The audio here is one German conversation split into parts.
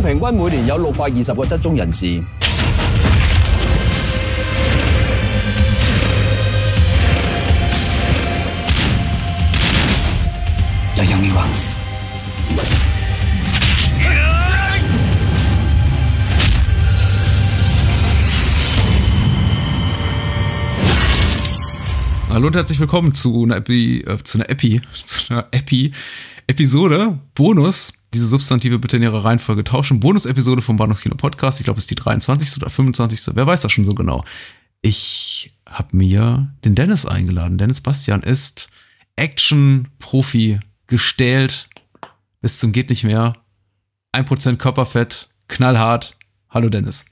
港平均每年有六百二十个失踪人士。有杨明华。Hallo und herzlich willkommen zu einer Epi, äh, zu einer Epi, zu einer Epi, Episode, Bonus. diese Substantive bitte in ihrer Reihenfolge tauschen. Bonus-Episode vom Bahnhofskino Podcast. Ich glaube, es ist die 23. oder 25. Wer weiß das schon so genau. Ich habe mir den Dennis eingeladen. Dennis Bastian ist Action-Profi, gestählt bis zum geht nicht mehr. 1% Körperfett, knallhart. Hallo Dennis.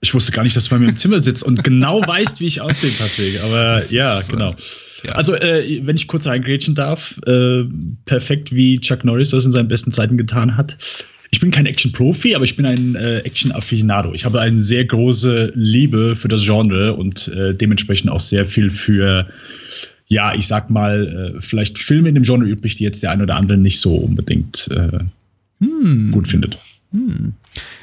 Ich wusste gar nicht, dass du bei mir im Zimmer sitzt und genau weißt, wie ich aussehe, Patrick. Aber ja, ist, genau. Ja. Also, äh, wenn ich kurz reingrätschen darf, äh, perfekt wie Chuck Norris das in seinen besten Zeiten getan hat. Ich bin kein Action-Profi, aber ich bin ein äh, Action-Affinado. Ich habe eine sehr große Liebe für das Genre und äh, dementsprechend auch sehr viel für, ja, ich sag mal, äh, vielleicht Filme in dem Genre übrig, die jetzt der ein oder andere nicht so unbedingt äh, Hm. gut findet. Hm.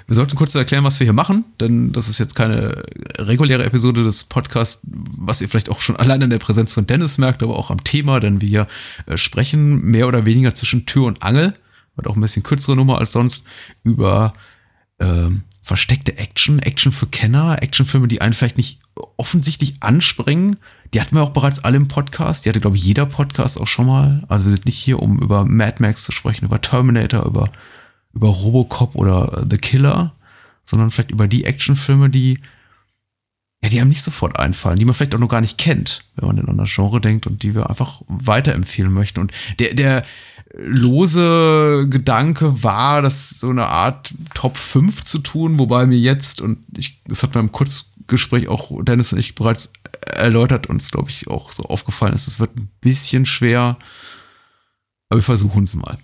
Wir sollten kurz erklären, was wir hier machen, denn das ist jetzt keine reguläre Episode des Podcasts, was ihr vielleicht auch schon allein an der Präsenz von Dennis merkt, aber auch am Thema, denn wir äh, sprechen mehr oder weniger zwischen Tür und Angel, wird auch ein bisschen kürzere Nummer als sonst, über ähm, versteckte Action, Action für Kenner, Actionfilme, die einen vielleicht nicht offensichtlich anspringen. Die hatten wir auch bereits alle im Podcast. Die hatte, glaube ich, jeder Podcast auch schon mal. Also wir sind nicht hier, um über Mad Max zu sprechen, über Terminator, über über Robocop oder The Killer, sondern vielleicht über die Actionfilme, die ja, die einem nicht sofort einfallen, die man vielleicht auch noch gar nicht kennt, wenn man in an das Genre denkt und die wir einfach weiterempfehlen möchten. Und der, der lose Gedanke war, das so eine Art Top 5 zu tun, wobei mir jetzt, und ich, das hat mir im Kurzgespräch auch Dennis und ich bereits erläutert, uns, glaube ich, auch so aufgefallen ist, es wird ein bisschen schwer, aber wir versuchen es mal.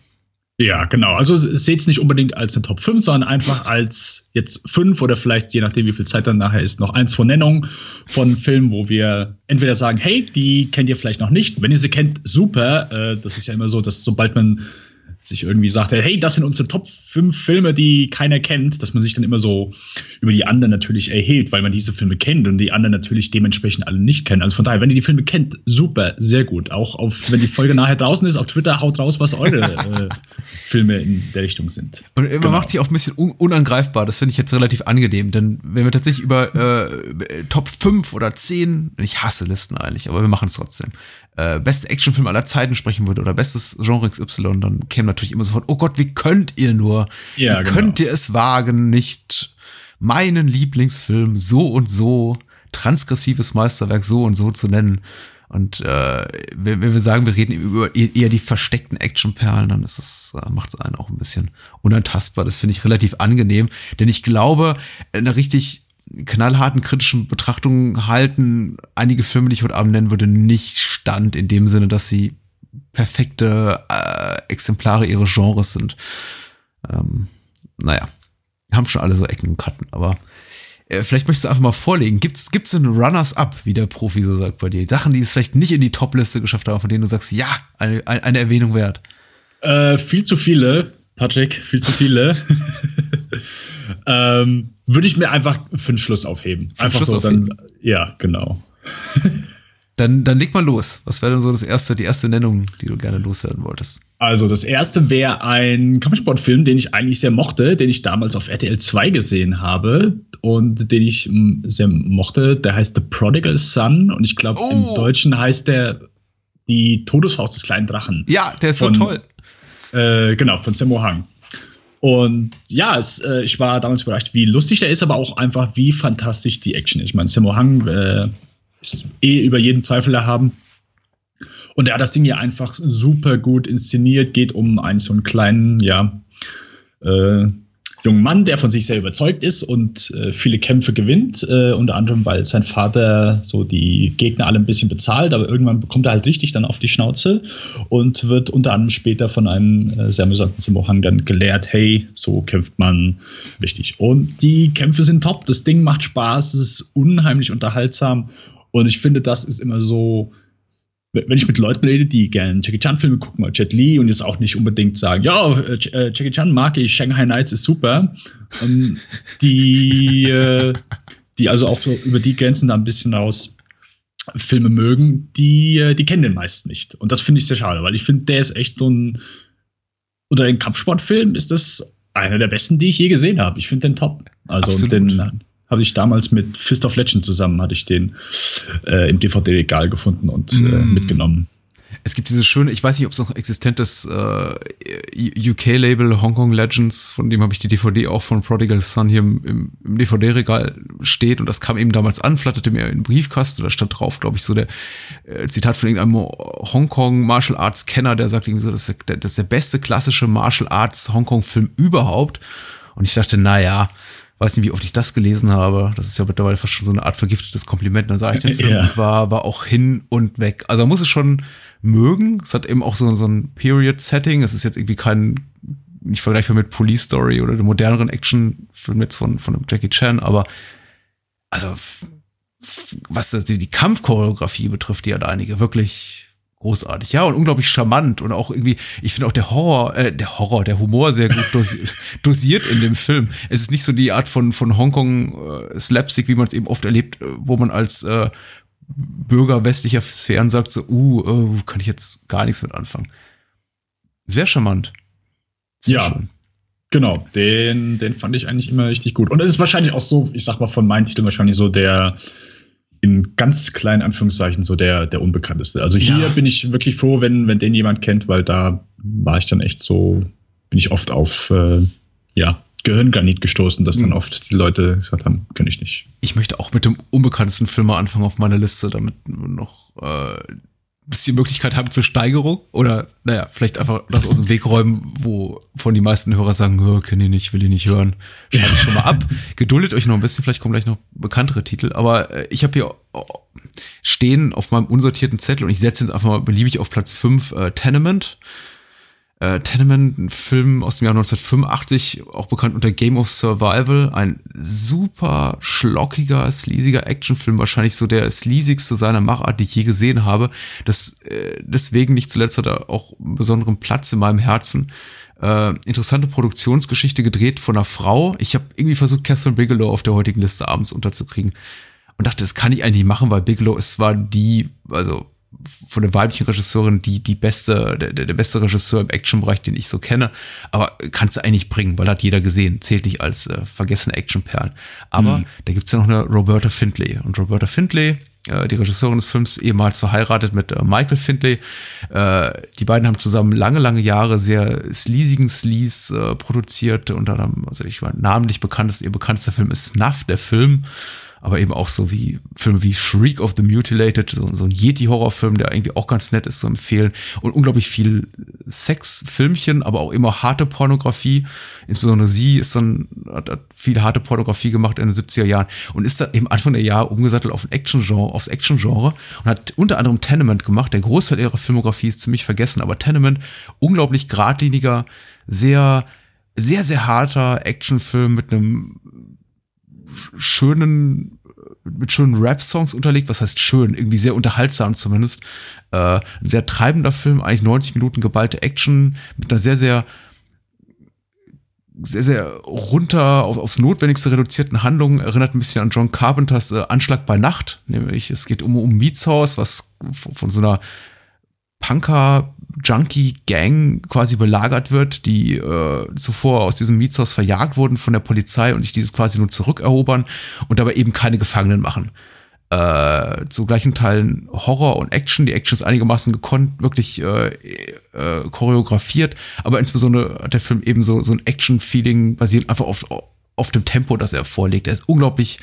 Ja, genau. Also seht es nicht unbedingt als eine Top 5, sondern einfach als jetzt 5 oder vielleicht, je nachdem, wie viel Zeit dann nachher ist, noch eins von Nennung von Filmen, wo wir entweder sagen, hey, die kennt ihr vielleicht noch nicht. Wenn ihr sie kennt, super. Äh, das ist ja immer so, dass sobald man sich irgendwie sagt, hey, das sind unsere Top 5 Filme, die keiner kennt, dass man sich dann immer so über die anderen natürlich erhebt, weil man diese Filme kennt und die anderen natürlich dementsprechend alle nicht kennen. Also von daher, wenn ihr die Filme kennt, super, sehr gut. Auch auf, wenn die Folge nachher draußen ist, auf Twitter haut raus, was eure äh, Filme in der Richtung sind. Und man Genau. macht sich auch ein bisschen un unangreifbar. Das finde ich jetzt relativ angenehm, denn wenn wir tatsächlich über äh, Top 5 oder 10, ich hasse Listen eigentlich, aber wir machen es trotzdem, äh, beste Actionfilm aller Zeiten sprechen würde oder bestes Genre XY, dann käme natürlich immer sofort, oh Gott, wie könnt ihr nur? Ja, wie genau. könnt ihr es wagen, nicht meinen Lieblingsfilm so und so, transgressives Meisterwerk so und so zu nennen? Und äh, wenn, wir sagen, wir reden über eher eher die versteckten Actionperlen, dann ist das, äh, macht es einen auch ein bisschen unantastbar. Das finde ich relativ angenehm, denn ich glaube, eine richtig knallharten kritischen Betrachtung halten einige Filme, die ich heute Abend nennen würde, nicht stand in dem Sinne, dass sie perfekte äh, Exemplare ihres Genres sind. Ähm, naja, haben schon alle so Ecken und Kanten, aber äh, vielleicht möchtest du einfach mal vorlegen. Gibt's, gibt's einen Runners-Up, wie der Profi so sagt bei dir? Sachen, die es vielleicht nicht in die Top-Liste geschafft haben, von denen du sagst, ja, eine, eine eine Erwähnung wert. Äh, viel zu viele, Patrick, viel zu viele. ähm, Würde ich mir einfach für den Schluss aufheben. den einfach Schluss so aufheben. dann. Ja, genau. Dann, dann leg mal los. Was wäre denn so das erste, die erste Nennung, die du gerne loswerden wolltest? Also, das erste wäre ein Kampfsportfilm, den ich eigentlich sehr mochte, den ich damals auf RTL 2 gesehen habe und den ich mm, sehr mochte. Der heißt The Prodigal Son und ich glaube, Oh. im Deutschen heißt der Die Todesfaust des kleinen Drachen. Ja, der ist Von- so toll. Äh, genau, von Sammo Hang. Und ja, es, äh, ich war damals überrascht, wie lustig der ist, aber auch einfach, wie fantastisch die Action ist. Ich meine, Sammo Hang äh, ist eh über jeden Zweifel erhaben. Und er hat das Ding hier einfach super gut inszeniert. Geht um einen so einen kleinen, ja, äh, jungen Mann, der von sich sehr überzeugt ist und äh, viele Kämpfe gewinnt. Äh, unter anderem, weil sein Vater so die Gegner alle ein bisschen bezahlt, aber irgendwann bekommt er halt richtig dann auf die Schnauze und wird unter anderem später von einem äh, sehr amüsanten Simohang dann gelehrt, hey, so kämpft man richtig. Und die Kämpfe sind top, das Ding macht Spaß, es ist unheimlich unterhaltsam und ich finde, das ist immer so wenn ich mit Leuten rede, die gerne Jackie Chan-Filme gucken, mal Jet Li und jetzt auch nicht unbedingt sagen, ja, äh, äh, Jackie Chan mag ich, Shanghai Nights ist super, ähm, die, äh, die also auch so über die Grenzen da ein bisschen raus Filme mögen, die, äh, die kennen den meisten nicht. Und das finde ich sehr schade, weil ich finde, der ist echt so ein, unter den Kampfsportfilmen ist das einer der besten, die ich je gesehen habe. Ich finde den top. Also Absolut. den habe ich damals mit Fist of Legend zusammen, hatte ich den äh, im DVD-Regal gefunden und mm. äh, mitgenommen. Es gibt dieses schöne, ich weiß nicht, ob es noch existentes äh, UK-Label Hong Legends, von dem habe ich die DVD auch von Prodigal Son hier im, im DVD-Regal steht und das kam eben damals an, flatterte mir in den Briefkasten, da stand drauf, glaube ich, so der äh, Zitat von irgendeinem Hongkong Martial Arts Kenner, der sagt irgendwie so, das ist der, das ist der beste klassische Martial Arts Hongkong Film überhaupt und ich dachte, na ja, weiß nicht, wie oft ich das gelesen habe. Das ist ja mittlerweile fast schon so eine Art vergiftetes Kompliment. Dann sage ich den Film ja. war, war auch hin und weg. Also man muss es schon mögen. Es hat eben auch so, so ein Period-Setting. Es ist jetzt irgendwie kein, nicht vergleichbar mit Police Story oder dem moderneren Action-Film jetzt von, von Jackie Chan, aber also was das, die Kampfchoreografie betrifft, die hat einige wirklich großartig, ja, und unglaublich charmant und auch irgendwie, ich finde auch der Horror, äh, der Horror, der Humor sehr gut dosiert, dosiert in dem Film. Es ist nicht so die Art von, von Hongkong äh, Slapstick, wie man es eben oft erlebt, äh, wo man als äh, Bürger westlicher Sphären sagt so, uh, uh, kann ich jetzt gar nichts mit anfangen. Sehr charmant. Sehr ja. Schön. Genau, den, den fand ich eigentlich immer richtig gut. Und es ist wahrscheinlich auch so, ich sag mal von meinen Titeln wahrscheinlich so der, in ganz kleinen Anführungszeichen so der, der unbekannteste. Also hier ja. bin ich wirklich froh, wenn, wenn den jemand kennt, weil da war ich dann echt so, bin ich oft auf, äh, ja, Gehirngranit gestoßen, dass dann hm. oft die Leute gesagt haben, kenne ich nicht. Ich möchte auch mit dem unbekanntesten Film mal anfangen auf meiner Liste, damit noch äh, bisschen Möglichkeit haben zur Steigerung oder naja, vielleicht einfach das aus dem Weg räumen, wo von die meisten Hörer sagen, kenne ich nicht, will ich nicht hören. Schreibe ich schon mal ab. Geduldet euch noch ein bisschen, vielleicht kommen gleich noch bekanntere Titel, aber äh, ich habe hier stehen auf meinem unsortierten Zettel und ich setze jetzt einfach mal beliebig auf Platz 5 äh, Tenement äh, Tenement, ein Film aus dem Jahr 1985, auch bekannt unter Game of Survival, ein super schlockiger, sleasiger Actionfilm, wahrscheinlich so der sleasigste seiner Machart, die ich je gesehen habe. Das, äh, deswegen nicht zuletzt hat er auch einen besonderen Platz in meinem Herzen. Äh, interessante Produktionsgeschichte gedreht von einer Frau. Ich habe irgendwie versucht, Catherine Bigelow auf der heutigen Liste abends unterzukriegen und dachte, das kann ich eigentlich machen, weil Bigelow ist zwar die, also von der weiblichen Regisseurin die, die beste, der, der beste Regisseur im Actionbereich, den ich so kenne. Aber kannst du eigentlich bringen, weil hat jeder gesehen, zählt nicht als äh, vergessene Actionperlen. Aber mhm. da gibt's ja noch eine Roberta Findlay. Und Roberta Findlay, äh, die Regisseurin des Films, ehemals verheiratet mit äh, Michael Findlay. Äh, die beiden haben zusammen lange, lange Jahre sehr sleasigen Sleaze äh, produziert. Unter anderem, also ich war namentlich bekannt, ist ihr bekanntester Film ist Snuff, der Film aber eben auch so wie Filme wie Shriek of the Mutilated, so, so ein Yeti-Horrorfilm, der irgendwie auch ganz nett ist zu empfehlen und unglaublich viel Sex-Filmchen, aber auch immer harte Pornografie. Insbesondere sie ist dann, hat, hat viel harte Pornografie gemacht in den 70er Jahren und ist da eben Anfang der Jahre umgesattelt auf ein Action-Genre, aufs Action-Genre und hat unter anderem Tenement gemacht. Der Großteil ihrer Filmografie ist ziemlich vergessen, aber Tenement, unglaublich geradliniger, sehr, sehr, sehr harter Actionfilm mit einem schönen, mit schönen Rap-Songs unterlegt. Was heißt schön? Irgendwie sehr unterhaltsam zumindest. Äh, ein sehr treibender Film, eigentlich 90 Minuten geballte Action mit einer sehr, sehr sehr, sehr runter auf, aufs Notwendigste reduzierten Handlungen erinnert ein bisschen an John Carpenters äh, Anschlag bei Nacht. Nämlich, es geht um, um Mietshaus, was von so einer Punker Junkie-Gang quasi belagert wird, die äh, zuvor aus diesem Mietshaus verjagt wurden von der Polizei und sich dieses quasi nur zurückerobern und dabei eben keine Gefangenen machen. Äh, zu gleichen Teilen Horror und Action. Die Action ist einigermaßen gekonnt, wirklich äh, äh, choreografiert, aber insbesondere hat der Film eben so, so ein Action-Feeling basiert einfach auf, auf dem Tempo, das er vorlegt. Er ist unglaublich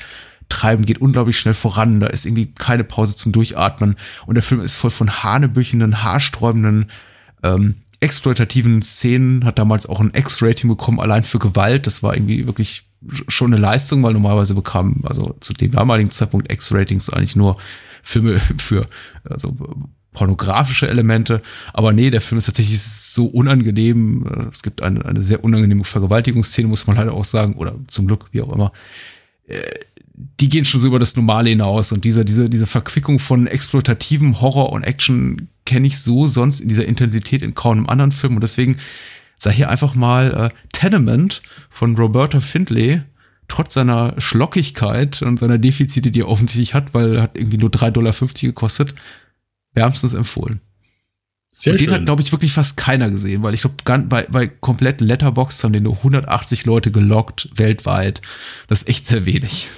treiben, geht unglaublich schnell voran. Da ist irgendwie keine Pause zum Durchatmen. Und der Film ist voll von hanebüchenden, haarsträubenden, ähm, exploitativen Szenen. Hat damals auch ein X-Rating bekommen, allein für Gewalt. Das war irgendwie wirklich schon eine Leistung, weil normalerweise bekamen, also zu dem damaligen Zeitpunkt X-Ratings eigentlich nur Filme für, also pornografische Elemente. Aber nee, der Film ist tatsächlich so unangenehm. Es gibt eine, eine sehr unangenehme Vergewaltigungsszene, muss man leider auch sagen, oder zum Glück, wie auch immer. Die gehen schon so über das Normale hinaus und diese, diese, diese Verquickung von exploitativem Horror und Action kenne ich so sonst in dieser Intensität in kaum einem anderen Film und deswegen sei hier einfach mal äh, Tenement von Roberta Findlay trotz seiner Schlockigkeit und seiner Defizite, die er offensichtlich hat, weil er hat irgendwie nur 3,50 Dollar gekostet, wärmstens empfohlen. Sehr und den schön. hat, glaube ich, wirklich fast keiner gesehen, weil ich glaube, bei, bei komplett Letterbox haben den nur 180 Leute gelockt weltweit. Das ist echt sehr wenig.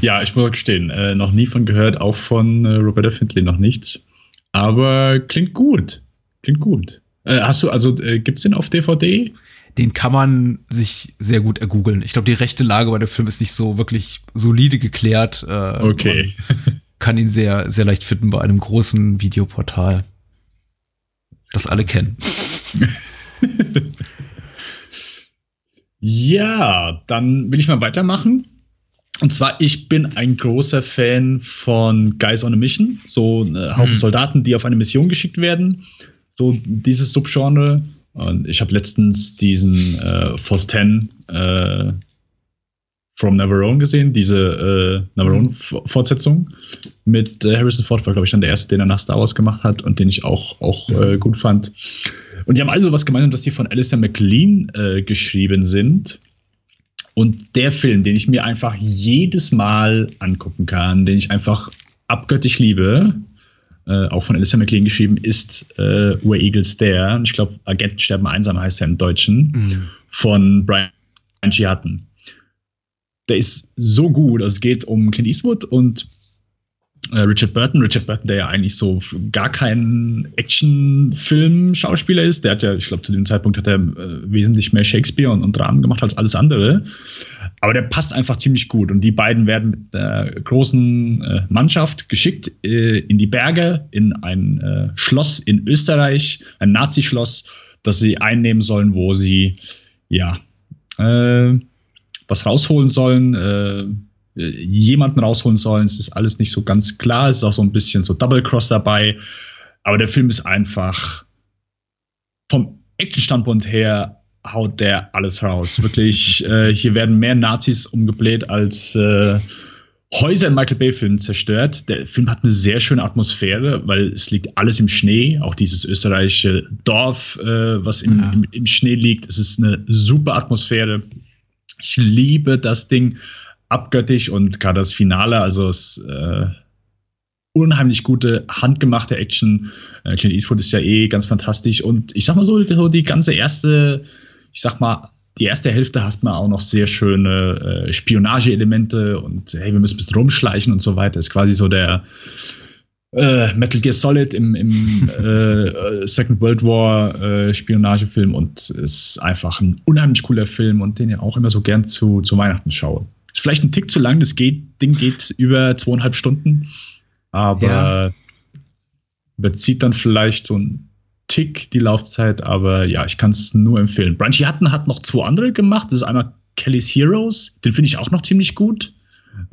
Ja, ich muss gestehen, äh, noch nie von gehört, auch von äh, Roberta Findlay noch nichts. Aber klingt gut. Klingt gut. Äh, hast du, also äh, gibt es den auf DVD? Den kann man sich sehr gut ergoogeln. Ich glaube, die rechte Lage bei dem Film ist nicht so wirklich solide geklärt. Äh, okay. kann ihn sehr, sehr leicht finden bei einem großen Videoportal. Das alle kennen. ja, dann will ich mal weitermachen. Und zwar, ich bin ein großer Fan von Guys on a Mission, so ein äh, Haufen mhm. Soldaten, die auf eine Mission geschickt werden. So dieses Subgenre. Und ich habe letztens diesen äh, Force 10 äh, From Neverone gesehen, diese äh, Neverone-Fortsetzung mit äh, Harrison Ford, war, glaube ich, dann der erste, den er nach Star Wars gemacht hat und den ich auch, auch äh, gut fand. Und die haben also was gemeinsam, dass die von Alistair McLean äh, geschrieben sind. Und der Film, den ich mir einfach jedes Mal angucken kann, den ich einfach abgöttisch liebe, äh, auch von Alistair McLean geschrieben, ist äh, Where Eagles Dare. Ich glaube, Agenten sterben einsam heißt er im Deutschen, mhm. von Brian G. Hutton. Der ist so gut. Also es geht um Clint Eastwood und Richard Burton. Richard Burton, der ja eigentlich so gar kein Actionfilm-Schauspieler ist. Der hat ja, ich glaube, zu dem Zeitpunkt hat er äh, wesentlich mehr Shakespeare und, und Dramen gemacht als alles andere. Aber der passt einfach ziemlich gut. Und die beiden werden mit einer großen äh, Mannschaft geschickt äh, in die Berge, in ein äh, Schloss in Österreich, ein Nazi-Schloss, das sie einnehmen sollen, wo sie ja äh, was rausholen sollen jemanden rausholen sollen. Es ist alles nicht so ganz klar. Es ist auch so ein bisschen so Double Cross dabei. Aber der Film ist einfach vom Action-Standpunkt her haut der alles raus. Wirklich, äh, hier werden mehr Nazis umgebläht als äh, Häuser in Michael Bay-Filmen zerstört. Der Film hat eine sehr schöne Atmosphäre, weil es liegt alles im Schnee. Auch dieses österreichische Dorf, äh, was im, ja. im, im Schnee liegt. Es ist eine super Atmosphäre. Ich liebe das Ding abgöttisch und gerade das Finale, also es äh, unheimlich gute handgemachte Action. Äh, Clint Eastwood ist ja eh ganz fantastisch und ich sag mal so, so die ganze erste, ich sag mal, die erste Hälfte hast man auch noch sehr schöne äh, Spionageelemente und hey, wir müssen ein bisschen rumschleichen und so weiter. Ist quasi so der äh, Metal Gear Solid im, im äh, Second World War äh, Spionagefilm und ist einfach ein unheimlich cooler Film und den ich auch immer so gern zu, zu Weihnachten schaue. Ist vielleicht ein Tick zu lang, das geht, Ding geht über zweieinhalb Stunden, aber ja. bezieht dann vielleicht so ein Tick die Laufzeit, aber ja, ich kann es nur empfehlen. Branchy Hutton hat noch zwei andere gemacht. Das ist einmal Kelly's Heroes, den finde ich auch noch ziemlich gut.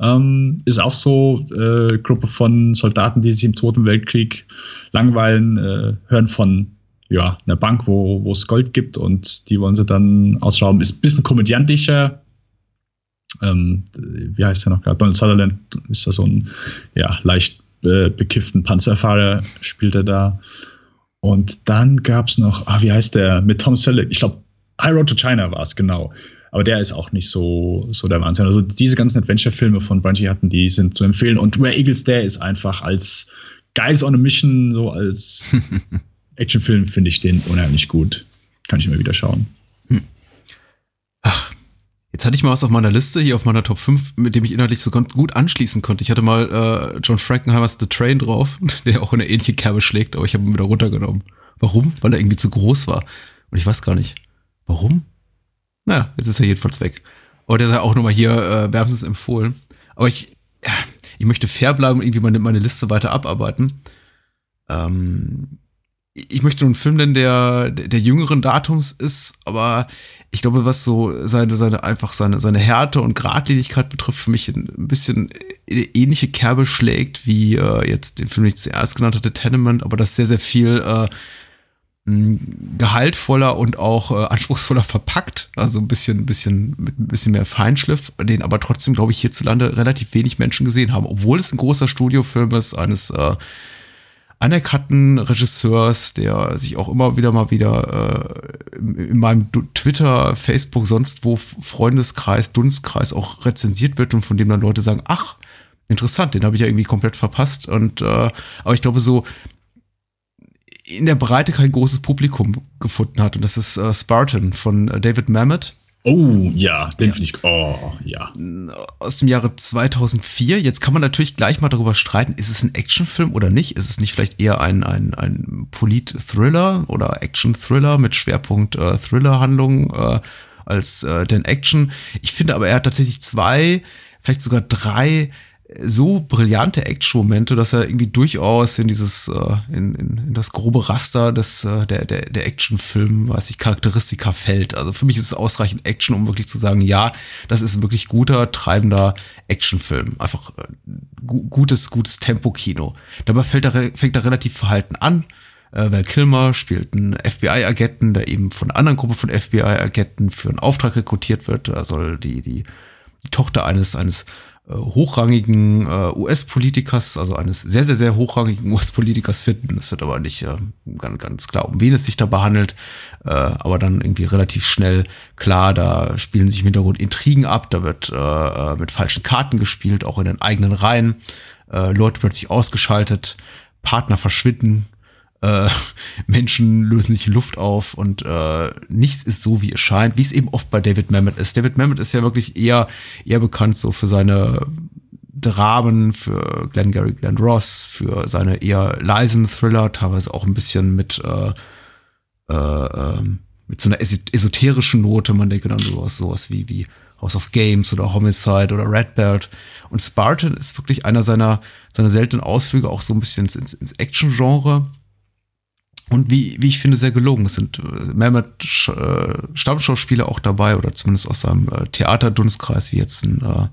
Ähm, ist auch so äh, Gruppe von Soldaten, die sich im Zweiten Weltkrieg langweilen, äh, hören von ja, einer Bank, wo es Gold gibt und die wollen sie dann ausrauben. Ist ein bisschen komödiantischer, ähm, wie heißt der noch gerade? Donald Sutherland ist da so ein ja, leicht äh, bekifften Panzerfahrer, spielt er da. Und dann gab es noch, ah, wie heißt der? Mit Tom Selleck, ich glaube, High Road to China war es, genau. Aber der ist auch nicht so, so der Wahnsinn. Also diese ganzen Adventure-Filme von Bunchy hatten, die sind zu empfehlen. Und Where Eagles Dare ist einfach als Guys on a Mission, so als Actionfilm, finde ich den unheimlich gut. Kann ich immer wieder schauen. Jetzt hatte ich mal was auf meiner Liste, hier auf meiner Top 5, mit dem ich inhaltlich so gut anschließen konnte. Ich hatte mal äh, John Frankenheimers The Train drauf, der auch in eine ähnliche Kerbe schlägt, aber ich habe ihn wieder runtergenommen. Warum? Weil er irgendwie zu groß war. Und ich weiß gar nicht. Warum? Naja, jetzt ist er jedenfalls weg. Aber der sei auch nochmal hier äh, wärmstens empfohlen. Aber ich, ich möchte fair bleiben und irgendwie meine, meine Liste weiter abarbeiten. Ähm, ich möchte nur einen Film nennen, der, der jüngeren Datums ist, aber ich glaube, was so seine, seine, einfach seine, seine Härte und Gradlinigkeit betrifft, für mich ein bisschen ähnliche Kerbe schlägt, wie äh, jetzt den Film, den ich zuerst genannt hatte, Tenement, aber das sehr, sehr viel, äh, gehaltvoller und auch äh, anspruchsvoller verpackt, also ein bisschen, ein bisschen mit ein bisschen mehr Feinschliff, den aber trotzdem, glaube ich, hierzulande relativ wenig Menschen gesehen haben, obwohl es ein großer Studiofilm ist eines äh, anerkannten Regisseurs, der sich auch immer wieder mal wieder äh, in meinem Twitter, Facebook, sonst wo Freundeskreis, Dunstkreis auch rezensiert wird und von dem dann Leute sagen, ach, interessant, den habe ich ja irgendwie komplett verpasst. Und äh, aber ich glaube so in der Breite kein großes Publikum gefunden hat. Und das ist äh, Spartan von äh, David Mamet. Oh, ja, den ja. finde ich, oh, ja. Aus dem Jahre 2004. Jetzt kann man natürlich gleich mal darüber streiten, ist es ein Actionfilm oder nicht? Ist es nicht vielleicht eher ein, ein, ein Polit-Thriller oder Action-Thriller mit Schwerpunkt äh, Thriller-Handlung äh, als äh, denn Action? Ich finde aber, er hat tatsächlich zwei, vielleicht sogar drei so brillante Action-Momente, dass er irgendwie durchaus in dieses, äh, in, in, in das grobe Raster des, äh, der, der, der Action-Film, was ich Charakteristika fällt. Also für mich ist es ausreichend Action, um wirklich zu sagen, ja, das ist ein wirklich guter, treibender Action-Film. Einfach äh, gu gutes, gutes Tempo-Kino. Dabei fällt er, fängt er relativ verhalten an. Äh, Val Kilmer spielt einen FBI-Agenten, der eben von einer anderen Gruppe von FBI-Agenten für einen Auftrag rekrutiert wird. Er soll die, die, die Tochter eines, eines hochrangigen äh, US-Politikers, also eines sehr, sehr, sehr hochrangigen US-Politikers finden. Es wird aber nicht äh, ganz, ganz klar, um wen es sich dabei handelt, äh, aber dann irgendwie relativ schnell klar, da spielen sich im Hintergrund Intrigen ab, da wird äh, äh, mit falschen Karten gespielt, auch in den eigenen Reihen, äh, Leute plötzlich ausgeschaltet, Partner verschwinden, äh, Menschen lösen sich Luft auf und äh, nichts ist so, wie es scheint, wie es eben oft bei David Mamet ist. David Mamet ist ja wirklich eher, eher bekannt so für seine Dramen, für Glenn Gary, Glenn Ross, für seine eher leisen Thriller, teilweise auch ein bisschen mit, äh, äh, ähm, mit so einer esoterischen Note. Man denke dann sowas, sowas wie, wie House of Games oder Homicide oder Red Belt. Und Spartan ist wirklich einer seiner, seiner seltenen Ausflüge auch so ein bisschen ins, ins Action-Genre und wie, wie ich finde, sehr gelungen. Es sind äh, Mehmet äh, Stammschauspieler auch dabei oder zumindest aus seinem äh, Theaterdunstkreis, wie jetzt ein äh,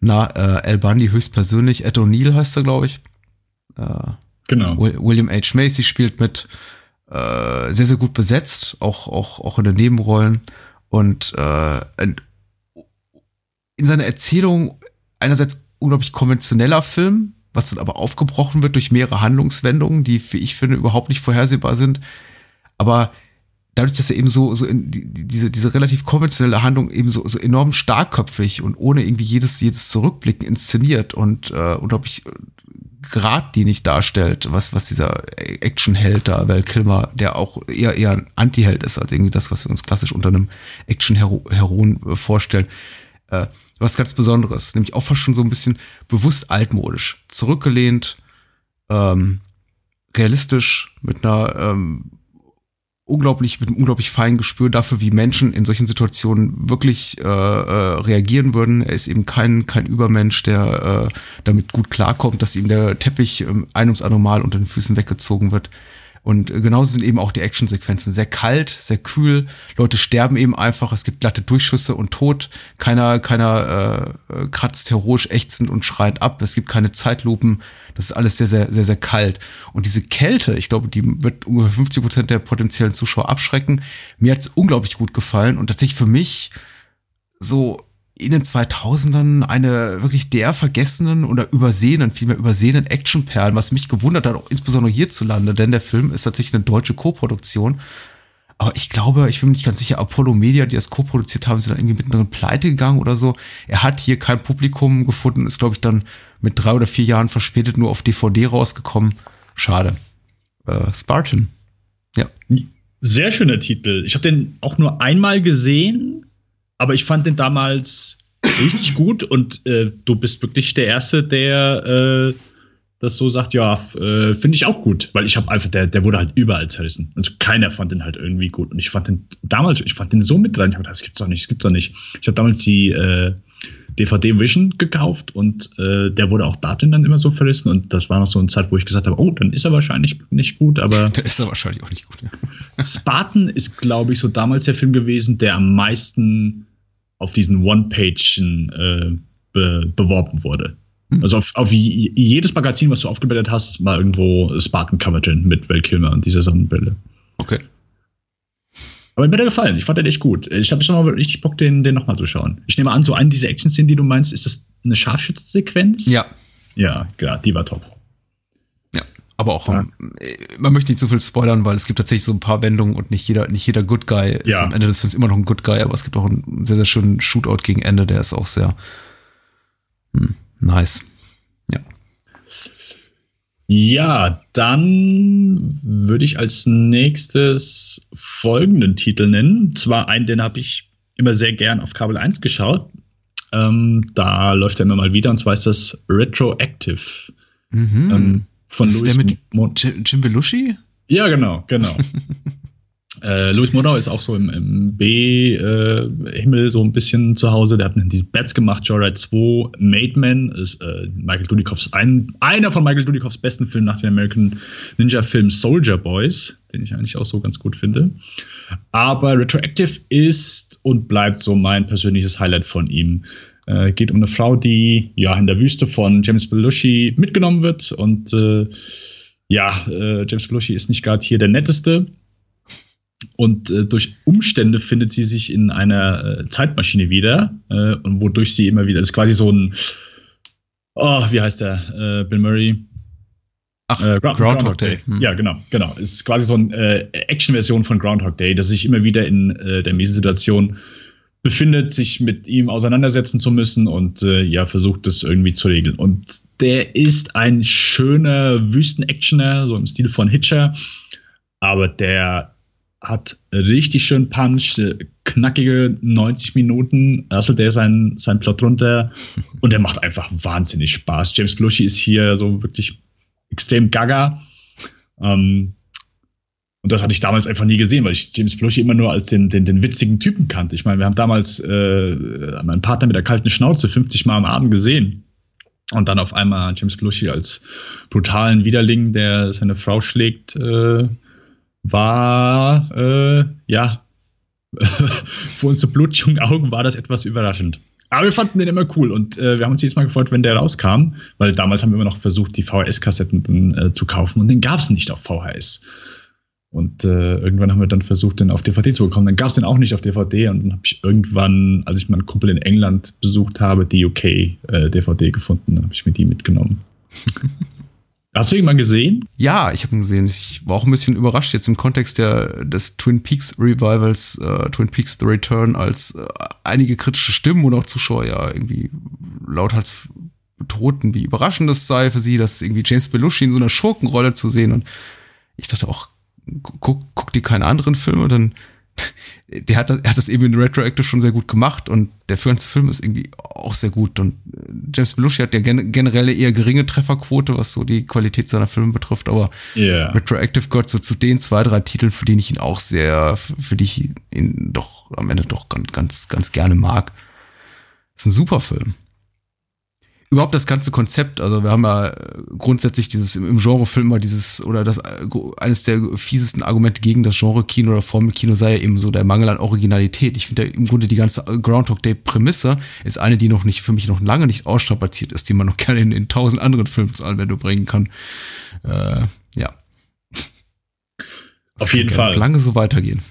na, äh, El Bundy höchstpersönlich. Ed O'Neill heißt er, glaube ich. Äh, genau. William H. Macy spielt mit. Äh, sehr, sehr gut besetzt, auch, auch, auch in den Nebenrollen. Und äh, in seiner Erzählung einerseits unglaublich konventioneller Film, was dann aber aufgebrochen wird durch mehrere Handlungswendungen, die, wie ich finde, überhaupt nicht vorhersehbar sind. Aber dadurch, dass er eben so, so in die, diese, diese relativ konventionelle Handlung eben so, so enorm starkköpfig und ohne irgendwie jedes, jedes Zurückblicken inszeniert und äh, unglaublich geradlinig darstellt, was, was dieser Actionheld da, Val Kilmer, der auch eher, eher ein Antiheld ist, als irgendwie das, was wir uns klassisch unter einem Action-Heron äh, vorstellen. Äh, was ganz Besonderes, nämlich auch fast schon so ein bisschen bewusst altmodisch, zurückgelehnt, ähm, realistisch, mit einer ähm, unglaublich, mit einem unglaublich feinen Gespür dafür, wie Menschen in solchen Situationen wirklich äh, äh, reagieren würden. Er ist eben kein, kein Übermensch, der äh, damit gut klarkommt, dass ihm der Teppich ähm, ein ums andere Mal unter den Füßen weggezogen wird. Und genauso sind eben auch die Actionsequenzen sehr kalt, sehr kühl. Leute sterben eben einfach. Es gibt glatte Durchschüsse und Tod. Keiner, keiner äh, kratzt heroisch ächzend und schreit ab. Es gibt keine Zeitlupen. Das ist alles sehr, sehr, sehr, sehr kalt. Und diese Kälte, ich glaube, die wird ungefähr 50 Prozent der potenziellen Zuschauer abschrecken. Mir hat es unglaublich gut gefallen und tatsächlich für mich so in den 2000ern eine wirklich der vergessenen oder übersehenen, vielmehr übersehenen Actionperlen, was mich gewundert hat, auch insbesondere hierzulande, denn der Film ist tatsächlich eine deutsche Co-Produktion. Aber ich glaube, ich bin mir nicht ganz sicher, Apollo Media, die das co-produziert haben, sind dann irgendwie mittendrin pleite gegangen oder so. Er hat hier kein Publikum gefunden, ist, glaube ich, dann mit drei oder vier Jahren verspätet nur auf DVD rausgekommen. Schade. Äh, Spartan. Ja. Sehr schöner Titel. Ich habe den auch nur einmal gesehen aber ich fand den damals richtig gut und äh, du bist wirklich der Erste, der äh, das so sagt, ja, äh, finde ich auch gut, weil ich habe einfach, der, der wurde halt überall zerrissen. Also keiner fand den halt irgendwie gut. Und ich fand den damals, ich fand den so mit dran. Ich habe gedacht, das gibt's doch nicht, das gibt's doch nicht. Ich habe damals die äh, DVD Vision gekauft und äh, der wurde auch darin dann immer so verrissen. Und das war noch so eine Zeit, wo ich gesagt habe, oh, dann ist er wahrscheinlich nicht gut, aber. Der ist er wahrscheinlich auch nicht gut, ja. Spartan ist, glaube ich, so damals der Film gewesen, der am meisten auf diesen One-Pagen äh, be beworben wurde. Mhm. Also auf, auf jedes Magazin, was du aufgebildet hast, war irgendwo Spartan Cover drin mit Val Kilmer und dieser Sonnenbrille. Okay. Aber mir hat er gefallen. Ich fand den echt gut. Ich habe schon mal richtig Bock, den, den nochmal zu schauen. Ich nehme an, so eine dieser Action-Szenen, die du meinst, ist das eine Scharfschützensequenz? Ja. Ja, klar, die war top. Aber auch, ja. Äh, man möchte nicht zu viel spoilern, weil es gibt tatsächlich so ein paar Wendungen und nicht jeder, nicht jeder Good Guy ist Ja. am Ende des Films immer noch ein Good Guy, aber es gibt auch einen sehr, sehr schönen Shootout gegen Ende, der ist auch sehr hm, nice. Ja. Ja, dann würde ich als nächstes folgenden Titel nennen. Zwar einen, den habe ich immer sehr gern auf Kabel 1 geschaut. Ähm, da läuft er immer mal wieder, und zwar ist das Retroactive. Mhm. Ähm, von Das ist Louis der mit Mo Jim, Jim Belushi? Ja, genau, genau. äh, Louis Modau ist auch so im, im B-Himmel so ein bisschen zu Hause. Der hat diese Bats gemacht, Joyride 2, Made Man ist äh, Michael Dudikoffs, ein, einer von Michael Dudikoffs besten Filmen nach dem American Ninja-Film Soldier Boys, den ich eigentlich auch so ganz gut finde. Aber Retroactive ist und bleibt so mein persönliches Highlight von ihm. Äh, geht um eine Frau, die ja in der Wüste von James Belushi mitgenommen wird und äh, ja, äh, James Belushi ist nicht gerade hier der netteste. Und äh, durch Umstände findet sie sich in einer äh, Zeitmaschine wieder und wodurch sie immer wieder, das ist quasi so ein, oh, wie heißt der, Bill Murray? Ach, Äh, Ground- Groundhog Day. Hm. Ja, genau, genau. Es ist quasi so eine äh, Action-Version von Groundhog Day, dass sich immer wieder in äh, der Miesensituation befindet, sich mit ihm auseinandersetzen zu müssen und äh, ja, versucht das irgendwie zu regeln. Und der ist ein schöner Wüsten-Actioner, so im Stil von Hitcher, aber der hat richtig schön Punch, äh, knackige 90 Minuten, rasselt der sein, sein Plot runter und der macht einfach wahnsinnig Spaß. James Belushi ist hier so wirklich extrem gaga. Ähm, und das hatte ich damals einfach nie gesehen, weil ich James Belushi immer nur als den, den, den witzigen Typen kannte. Ich meine, wir haben damals äh, meinen Partner mit der kalten Schnauze 50 Mal am Abend gesehen. Und dann auf einmal James Belushi als brutalen Widerling, der seine Frau schlägt, äh, war, äh, ja, für unsere blutjungen Augen war das etwas überraschend. Aber wir fanden den immer cool und äh, wir haben uns jedes Mal gefreut, wenn der rauskam, weil damals haben wir immer noch versucht, die VHS-Kassetten äh, zu kaufen und den gab es nicht auf VHS. Und äh, irgendwann haben wir dann versucht, den auf DVD zu bekommen. Dann gab es den auch nicht auf DVD und dann habe ich irgendwann, als ich meinen Kumpel in England besucht habe, die UK-DVD gefunden. Dann habe ich mir die mitgenommen. Hast du ihn mal gesehen? Ja, ich habe ihn gesehen. Ich war auch ein bisschen überrascht jetzt im Kontext der, des Twin Peaks Revivals, äh, Twin Peaks The Return, als äh, einige kritische Stimmen und auch Zuschauer ja irgendwie lauthals betoten, wie überraschend es sei für sie, dass irgendwie James Belushi in so einer Schurkenrolle zu sehen. Und ich dachte auch, guck, guck dir keine anderen Filme, dann der hat, das- er hat das eben in Retroactive schon sehr gut gemacht und der ganze Film ist irgendwie auch sehr gut und äh, James Belushi hat ja gen generell eher geringe Trefferquote, was so die Qualität seiner Filme betrifft, aber Ja. Retroactive gehört so zu den zwei, drei Titeln, für die ich ihn auch sehr, für die ich ihn doch am Ende doch ganz, ganz, ganz gerne mag. ist ein super Film. Überhaupt das ganze Konzept, also wir haben ja äh, grundsätzlich dieses im Genrefilm mal dieses oder das äh, eines der fiesesten Argumente gegen das Genre-Kino oder Formelkino sei ja eben so der Mangel an Originalität. Ich finde ja im Grunde die ganze Groundhog Day Prämisse ist eine, die noch nicht für mich noch lange nicht ausstrapaziert ist, die man noch gerne in, in tausend anderen Filmen zur Anwendung bringen kann. Äh, ja. Das Auf kann jeden Fall. Lange so weitergehen.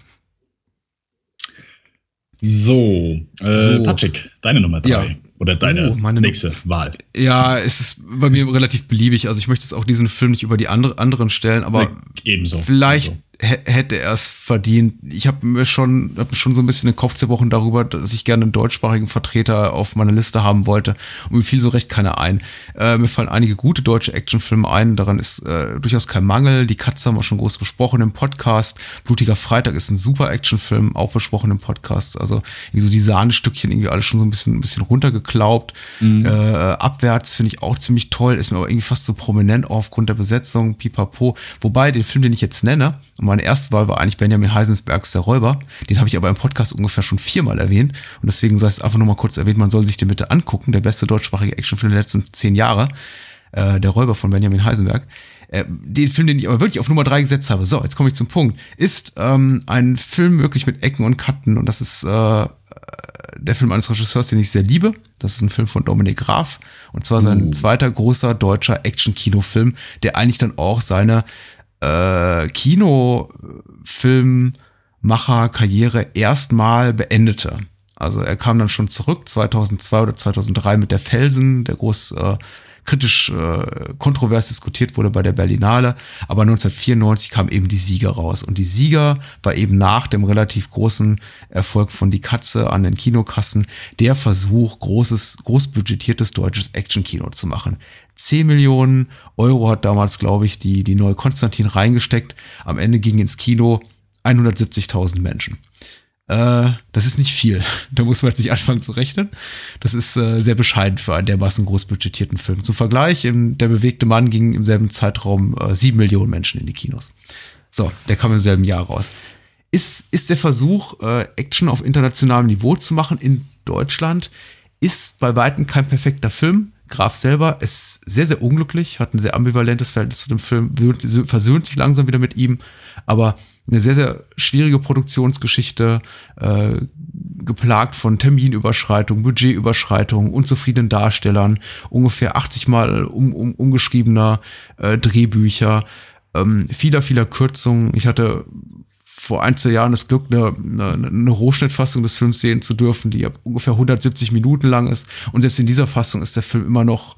So, äh, So. Patrick, deine Nummer drei. Ja. Oder deine Oh, nächste Wahl. Ja, es ist bei mir relativ beliebig. Also ich möchte jetzt auch diesen Film nicht über die andere, anderen stellen, aber Ja, ebenso. vielleicht Ebenso. Hä- hätte er es verdient. Ich habe mir schon, hab mir schon so ein bisschen den Kopf zerbrochen darüber, dass ich gerne einen deutschsprachigen Vertreter auf meiner Liste haben wollte. Und mir fiel so recht keiner ein. Äh, mir fallen einige gute deutsche Actionfilme ein. Daran ist äh, durchaus kein Mangel. Die Katze haben wir schon groß besprochen im Podcast. Blutiger Freitag ist ein super Actionfilm, auch besprochen im Podcast. Also so die Sahnestückchen irgendwie alles schon so ein bisschen, ein bisschen runtergeklaubt. Äh, abwärts finde ich auch ziemlich toll, ist mir aber irgendwie fast so prominent aufgrund der Besetzung, pipapo. Wobei, den Film, den ich jetzt nenne, und meine erste Wahl war eigentlich Benjamin Heisensbergs Der Räuber. Den habe ich aber im Podcast ungefähr schon viermal erwähnt. Und deswegen sei es einfach nur mal kurz erwähnt, man soll sich den bitte angucken. Der beste deutschsprachige Actionfilm der letzten zehn Jahre. Äh, Der Räuber von Benjamin Heisenberg. Äh, den Film, den ich aber wirklich auf Nummer drei gesetzt habe, so, jetzt komme ich zum Punkt, ist ähm, ein Film wirklich mit Ecken und Kanten. Und das ist äh, der Film eines Regisseurs, den ich sehr liebe. Das ist ein Film von Dominik Graf. Und zwar sein zweiter großer deutscher Action-Kinofilm, der eigentlich dann auch seine äh, Kinofilmmacher-Karriere erstmal beendete. Also er kam dann schon zurück 2002 oder 2003 mit der Felsen, der groß äh, kritisch äh, kontrovers diskutiert wurde bei der Berlinale. Aber 1994 kam eben die Sieger raus. Und die Sieger war eben nach dem relativ großen Erfolg von Die Katze an den Kinokassen der Versuch, großes, großbudgetiertes deutsches Actionkino zu machen. 10 Millionen Euro hat damals, glaube ich, die, die neue Konstantin reingesteckt. Am Ende ging ins Kino 170.000 Menschen. Äh, das ist nicht viel. Da muss man jetzt nicht anfangen zu rechnen. Das ist äh, sehr bescheiden für einen dermaßen groß budgetierten Film. Zum Vergleich, im, der bewegte Mann ging im selben Zeitraum äh, sieben Millionen Menschen in die Kinos. So, der kam im selben Jahr raus. Ist, ist der Versuch, äh, Action auf internationalem Niveau zu machen in Deutschland, ist bei Weitem kein perfekter Film. Graf selber ist sehr, sehr unglücklich, hat ein sehr ambivalentes Verhältnis zu dem Film, versöhnt sich langsam wieder mit ihm, aber eine sehr, sehr schwierige Produktionsgeschichte, äh, geplagt von Terminüberschreitungen, Budgetüberschreitungen, unzufriedenen Darstellern, ungefähr 80 Mal um, um, umgeschriebener äh, Drehbücher, ähm, vieler, vieler Kürzungen. Ich hatte vor ein, zwei Jahren das Glück, eine, eine, eine Rohschnittfassung des Films sehen zu dürfen, die ungefähr 170 Minuten lang ist. Und selbst in dieser Fassung ist der Film immer noch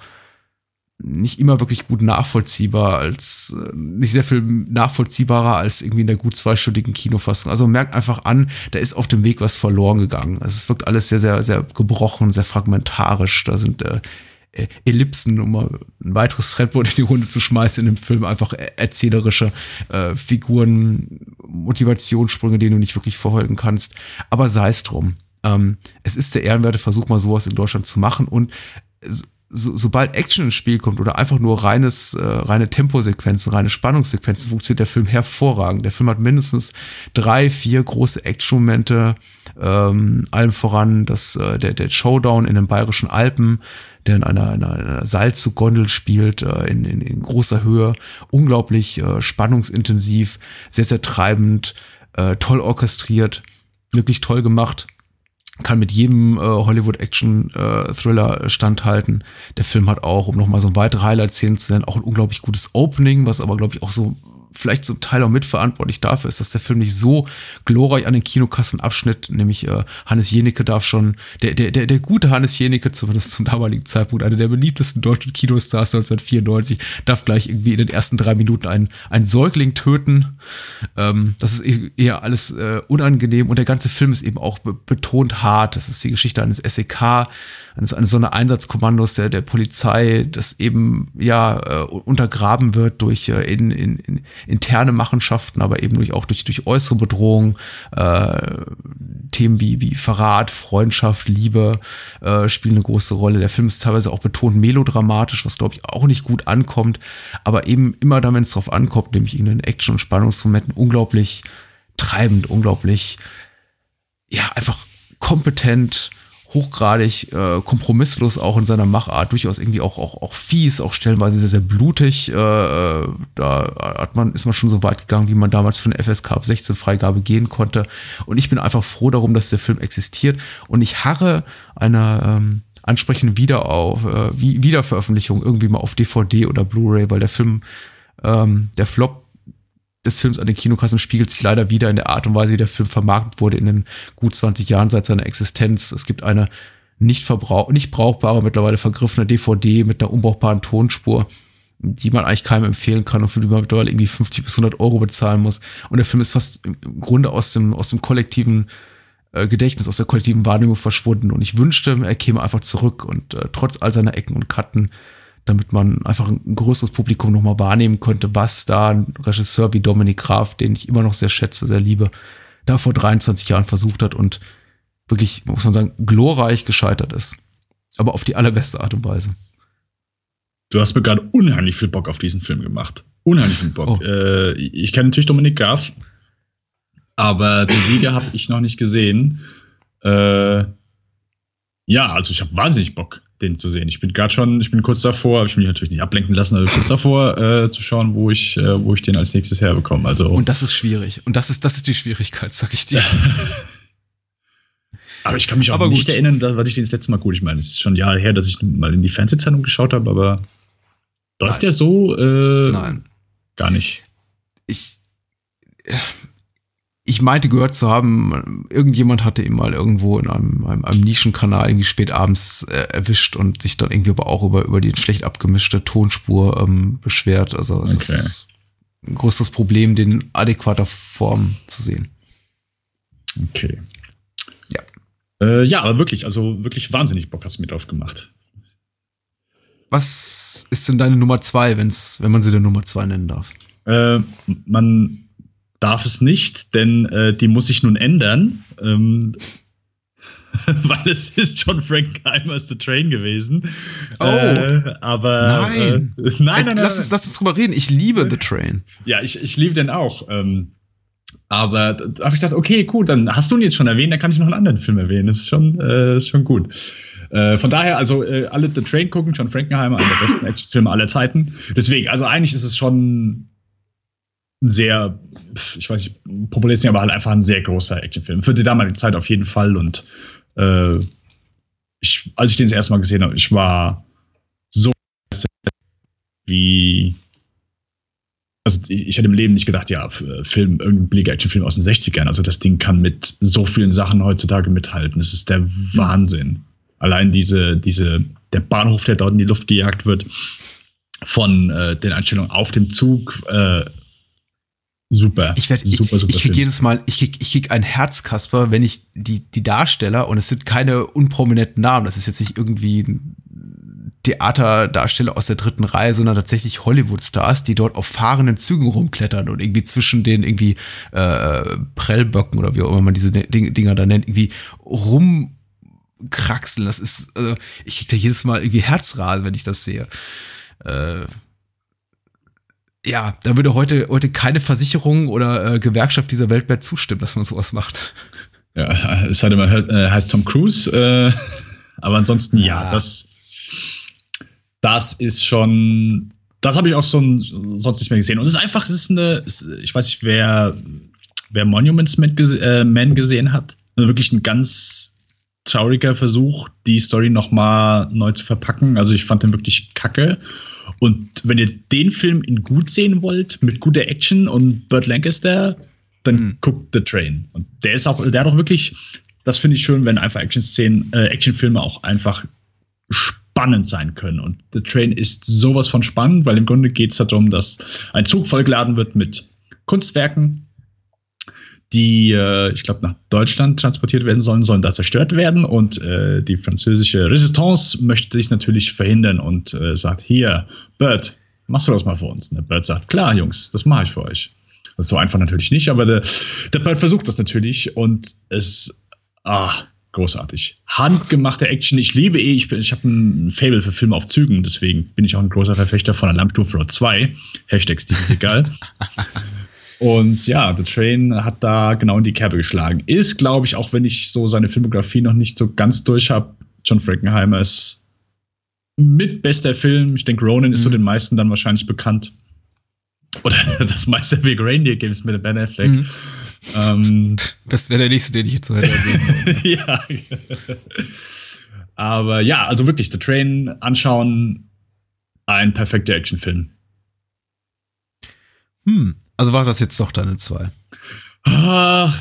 nicht immer wirklich gut nachvollziehbar, als äh, nicht sehr viel nachvollziehbarer als irgendwie in der gut zweistündigen Kinofassung. Also merkt einfach an, da ist auf dem Weg was verloren gegangen. Es wirkt alles sehr, sehr, sehr gebrochen, sehr fragmentarisch. Da sind äh Ellipsen, um mal ein weiteres Fremdwort in die Runde zu schmeißen in dem Film, einfach erzählerische äh, Figuren, Motivationssprünge, denen du nicht wirklich verfolgen kannst. Aber sei es drum. Ähm, es ist der ehrenwerte Versuch, mal sowas in Deutschland zu machen und so, sobald Action ins Spiel kommt oder einfach nur reines, äh, reine Temposequenzen, reine Spannungssequenzen, funktioniert der Film hervorragend. Der Film hat mindestens drei, vier große Action-Momente, ähm, allem voran das, äh, der, der Showdown in den bayerischen Alpen, der in einer, einer, einer Seilzuggondel spielt, äh, in, in, in großer Höhe, unglaublich äh, spannungsintensiv, sehr, sehr treibend, äh, toll orchestriert, wirklich toll gemacht kann mit jedem äh, Hollywood-Action-Thriller äh, standhalten. Der Film hat auch, um nochmal so ein weitere Highlight-Szenen zu nennen, auch ein unglaublich gutes Opening, was aber, glaube ich, auch so vielleicht zum Teil auch mitverantwortlich dafür ist, dass der Film nicht so glorreich an den Kinokassen abschnitt, nämlich äh, Hannes Jenecke darf schon, der, der, der, der gute Hannes Jenecke, zumindest zum damaligen Zeitpunkt, einer der beliebtesten deutschen Kinostars 1994, darf gleich irgendwie in den ersten drei Minuten einen, einen Säugling töten. Ähm, das ist e-, eher alles äh, unangenehm und der ganze Film ist eben auch be betont hart. Das ist die Geschichte eines SEK, eines, eines Sondereinsatzkommandos der, der Polizei, das eben ja äh, untergraben wird durch äh, in, in, in interne Machenschaften, aber eben durch, auch durch, durch äußere Bedrohung, äh, Themen wie, wie Verrat, Freundschaft, Liebe äh, spielen eine große Rolle. Der Film ist teilweise auch betont melodramatisch, was glaube ich auch nicht gut ankommt, aber eben immer dann, wenn es drauf ankommt, nämlich in den Action- und Spannungsmomenten unglaublich treibend, unglaublich, ja, einfach kompetent, hochgradig äh, kompromisslos auch in seiner Machart, durchaus irgendwie auch, auch, auch fies, auch stellenweise sehr, sehr blutig. Äh, äh da hat man, ist man schon so weit gegangen, wie man damals für eine FSK ab 16 Freigabe gehen konnte. Und ich bin einfach froh darum, dass der Film existiert. Und ich harre einer ähm, ansprechenden Wieder auf, äh, Wiederveröffentlichung irgendwie mal auf DVD oder Blu-ray, weil der Film, ähm, der Flop des Films an den Kinokassen spiegelt sich leider wieder in der Art und Weise, wie der Film vermarktet wurde in den gut 20 Jahren seit seiner Existenz. Es gibt eine nicht, nicht brauchbare, mittlerweile vergriffene DVD mit einer unbrauchbaren Tonspur, die man eigentlich keinem empfehlen kann und für die man mittlerweile irgendwie 50 bis 100 Euro bezahlen muss. Und der Film ist fast im Grunde aus dem, aus dem kollektiven äh, Gedächtnis, aus der kollektiven Wahrnehmung verschwunden. Und ich wünschte, er käme einfach zurück und äh, trotz all seiner Ecken und Kanten damit man einfach ein größeres Publikum nochmal wahrnehmen könnte, was da ein Regisseur wie Dominik Graf, den ich immer noch sehr schätze, sehr liebe, da vor 23 Jahren versucht hat und wirklich, muss man sagen, glorreich gescheitert ist. Aber auf die allerbeste Art und Weise. Du hast mir gerade unheimlich viel Bock auf diesen Film gemacht. Unheimlich viel Bock. Oh. Äh, ich kenne natürlich Dominik Graf, aber den Sieger habe ich noch nicht gesehen. Äh, ja, also ich habe wahnsinnig Bock den zu sehen. Ich bin gerade schon, ich bin kurz davor, habe ich mich natürlich nicht ablenken lassen, aber kurz davor äh, zu schauen, wo ich, äh, wo ich den als nächstes herbekomme. Also und das ist schwierig. Und das ist, das ist die Schwierigkeit, sag ich dir. aber ich kann mich auch aber nicht gut. erinnern, da, was ich den das letzte Mal gut. Ich meine, es ist schon Jahre her, dass ich mal in die Fernsehzeitung geschaut habe, aber läuft der so? Äh, Nein. Gar nicht. ich, ich meinte gehört zu haben, irgendjemand hatte ihn mal irgendwo in einem, einem, einem Nischenkanal irgendwie spät abends äh, erwischt und sich dann irgendwie aber auch über, über die schlecht abgemischte Tonspur ähm, beschwert. Also es okay. ist ein großes Problem, den in adäquater Form zu sehen. Okay. Ja. Äh, ja, aber wirklich, also wirklich wahnsinnig Bock hast du mir drauf gemacht. Was ist denn deine Nummer zwei, wenn's, wenn man sie der Nummer zwei nennen darf? Äh, man darf es nicht, denn äh, die muss ich nun ändern. Ähm, weil es ist John Frankenheimer's The Train gewesen. Oh. Äh, aber nein. Äh, nein, nein, nein, lass, uns, lass uns drüber reden. Ich liebe The Train. Ja, ich, ich liebe den auch. Ähm, aber da habe ich gedacht, okay, cool, dann hast du ihn jetzt schon erwähnt, dann kann ich noch einen anderen Film erwähnen. Das ist schon, äh, ist schon gut. Äh, von daher, also äh, alle The Train gucken, John Frankenheimer, einer der besten Actionfilme aller Zeiten. Deswegen, also eigentlich ist es schon sehr, ich weiß nicht, populär ist nicht, aber halt einfach ein sehr großer Actionfilm. Für die damalige Zeit auf jeden Fall. Und äh, ich, als ich den das erste Mal gesehen habe, ich war so wie. Also ich, ich hätte im Leben nicht gedacht, ja, Film, irgendein billiger Actionfilm aus den 60ern. Also das Ding kann mit so vielen Sachen heutzutage mithalten. Das ist der Wahnsinn. Allein diese, diese, der Bahnhof, der dort in die Luft gejagt wird, von äh, den Einstellungen auf dem Zug, äh, super. Ich werde super, super. Ich, ich krieg jedes Mal, ich krieg, ich krieg ein Herz, Kasper, wenn ich die, die Darsteller, und es sind keine unprominenten Namen, das ist jetzt nicht irgendwie ein Theaterdarsteller aus der dritten Reihe, sondern tatsächlich Hollywood-Stars, die dort auf fahrenden Zügen rumklettern und irgendwie zwischen den irgendwie äh, Prellböcken oder wie auch immer man diese Dinger da nennt, irgendwie rumkraxeln. Das ist, also, ich krieg da jedes Mal irgendwie Herzrasen, wenn ich das sehe. Äh, ja, da würde heute, heute keine Versicherung oder äh, Gewerkschaft dieser Welt mehr zustimmen, dass man sowas macht. Ja, es man hört, äh, heißt Tom Cruise, äh, aber ansonsten ja, ja das, das ist schon, das habe ich auch so, sonst nicht mehr gesehen. Und es ist einfach, es ist eine, ich weiß nicht, wer, wer Monuments Man gesehen hat, also wirklich ein ganz trauriger Versuch, die Story nochmal neu zu verpacken. Also ich fand den wirklich kacke. Und wenn ihr den Film in gut sehen wollt, mit guter Action und Burt Lancaster, dann mhm. guckt The Train. Und der ist auch, der hat auch wirklich, das finde ich schön, wenn einfach Action-Szenen, äh, Actionfilme auch einfach spannend sein können. Und The Train ist sowas von spannend, weil im Grunde geht es darum, dass ein Zug vollgeladen wird mit Kunstwerken, die, äh, ich glaube, nach Deutschland transportiert werden sollen, sollen da zerstört werden. Und äh, die französische Resistance möchte sich natürlich verhindern und äh, sagt, hier, Bert, machst du das mal für uns? Und der Bert sagt, klar, Jungs, das mache ich für euch. Das ist so einfach natürlich nicht, aber der, der Bert versucht das natürlich und es, ah, großartig. Handgemachte Action. Ich liebe eh, ich, ich habe ein Fable für Filme auf Zügen, deswegen bin ich auch ein großer Verfechter von Alarm Floor 2. Hashtag Steve ist egal. Und ja, The Train hat da genau in die Kerbe geschlagen. Ist, glaube ich, auch wenn ich so seine Filmografie noch nicht so ganz durch habe, John Frankenheimers mit bester Film. Ich denke, Ronan mhm. ist so mhm. den meisten dann wahrscheinlich bekannt. Oder das Meisterweg Reindeer Games mit Ben Affleck. Mhm. Ähm, das wäre der nächste, den ich jetzt so hätte ja. Aber ja, also wirklich, The Train anschauen, ein perfekter Actionfilm. Hm, also war das jetzt doch deine zwei? Ach.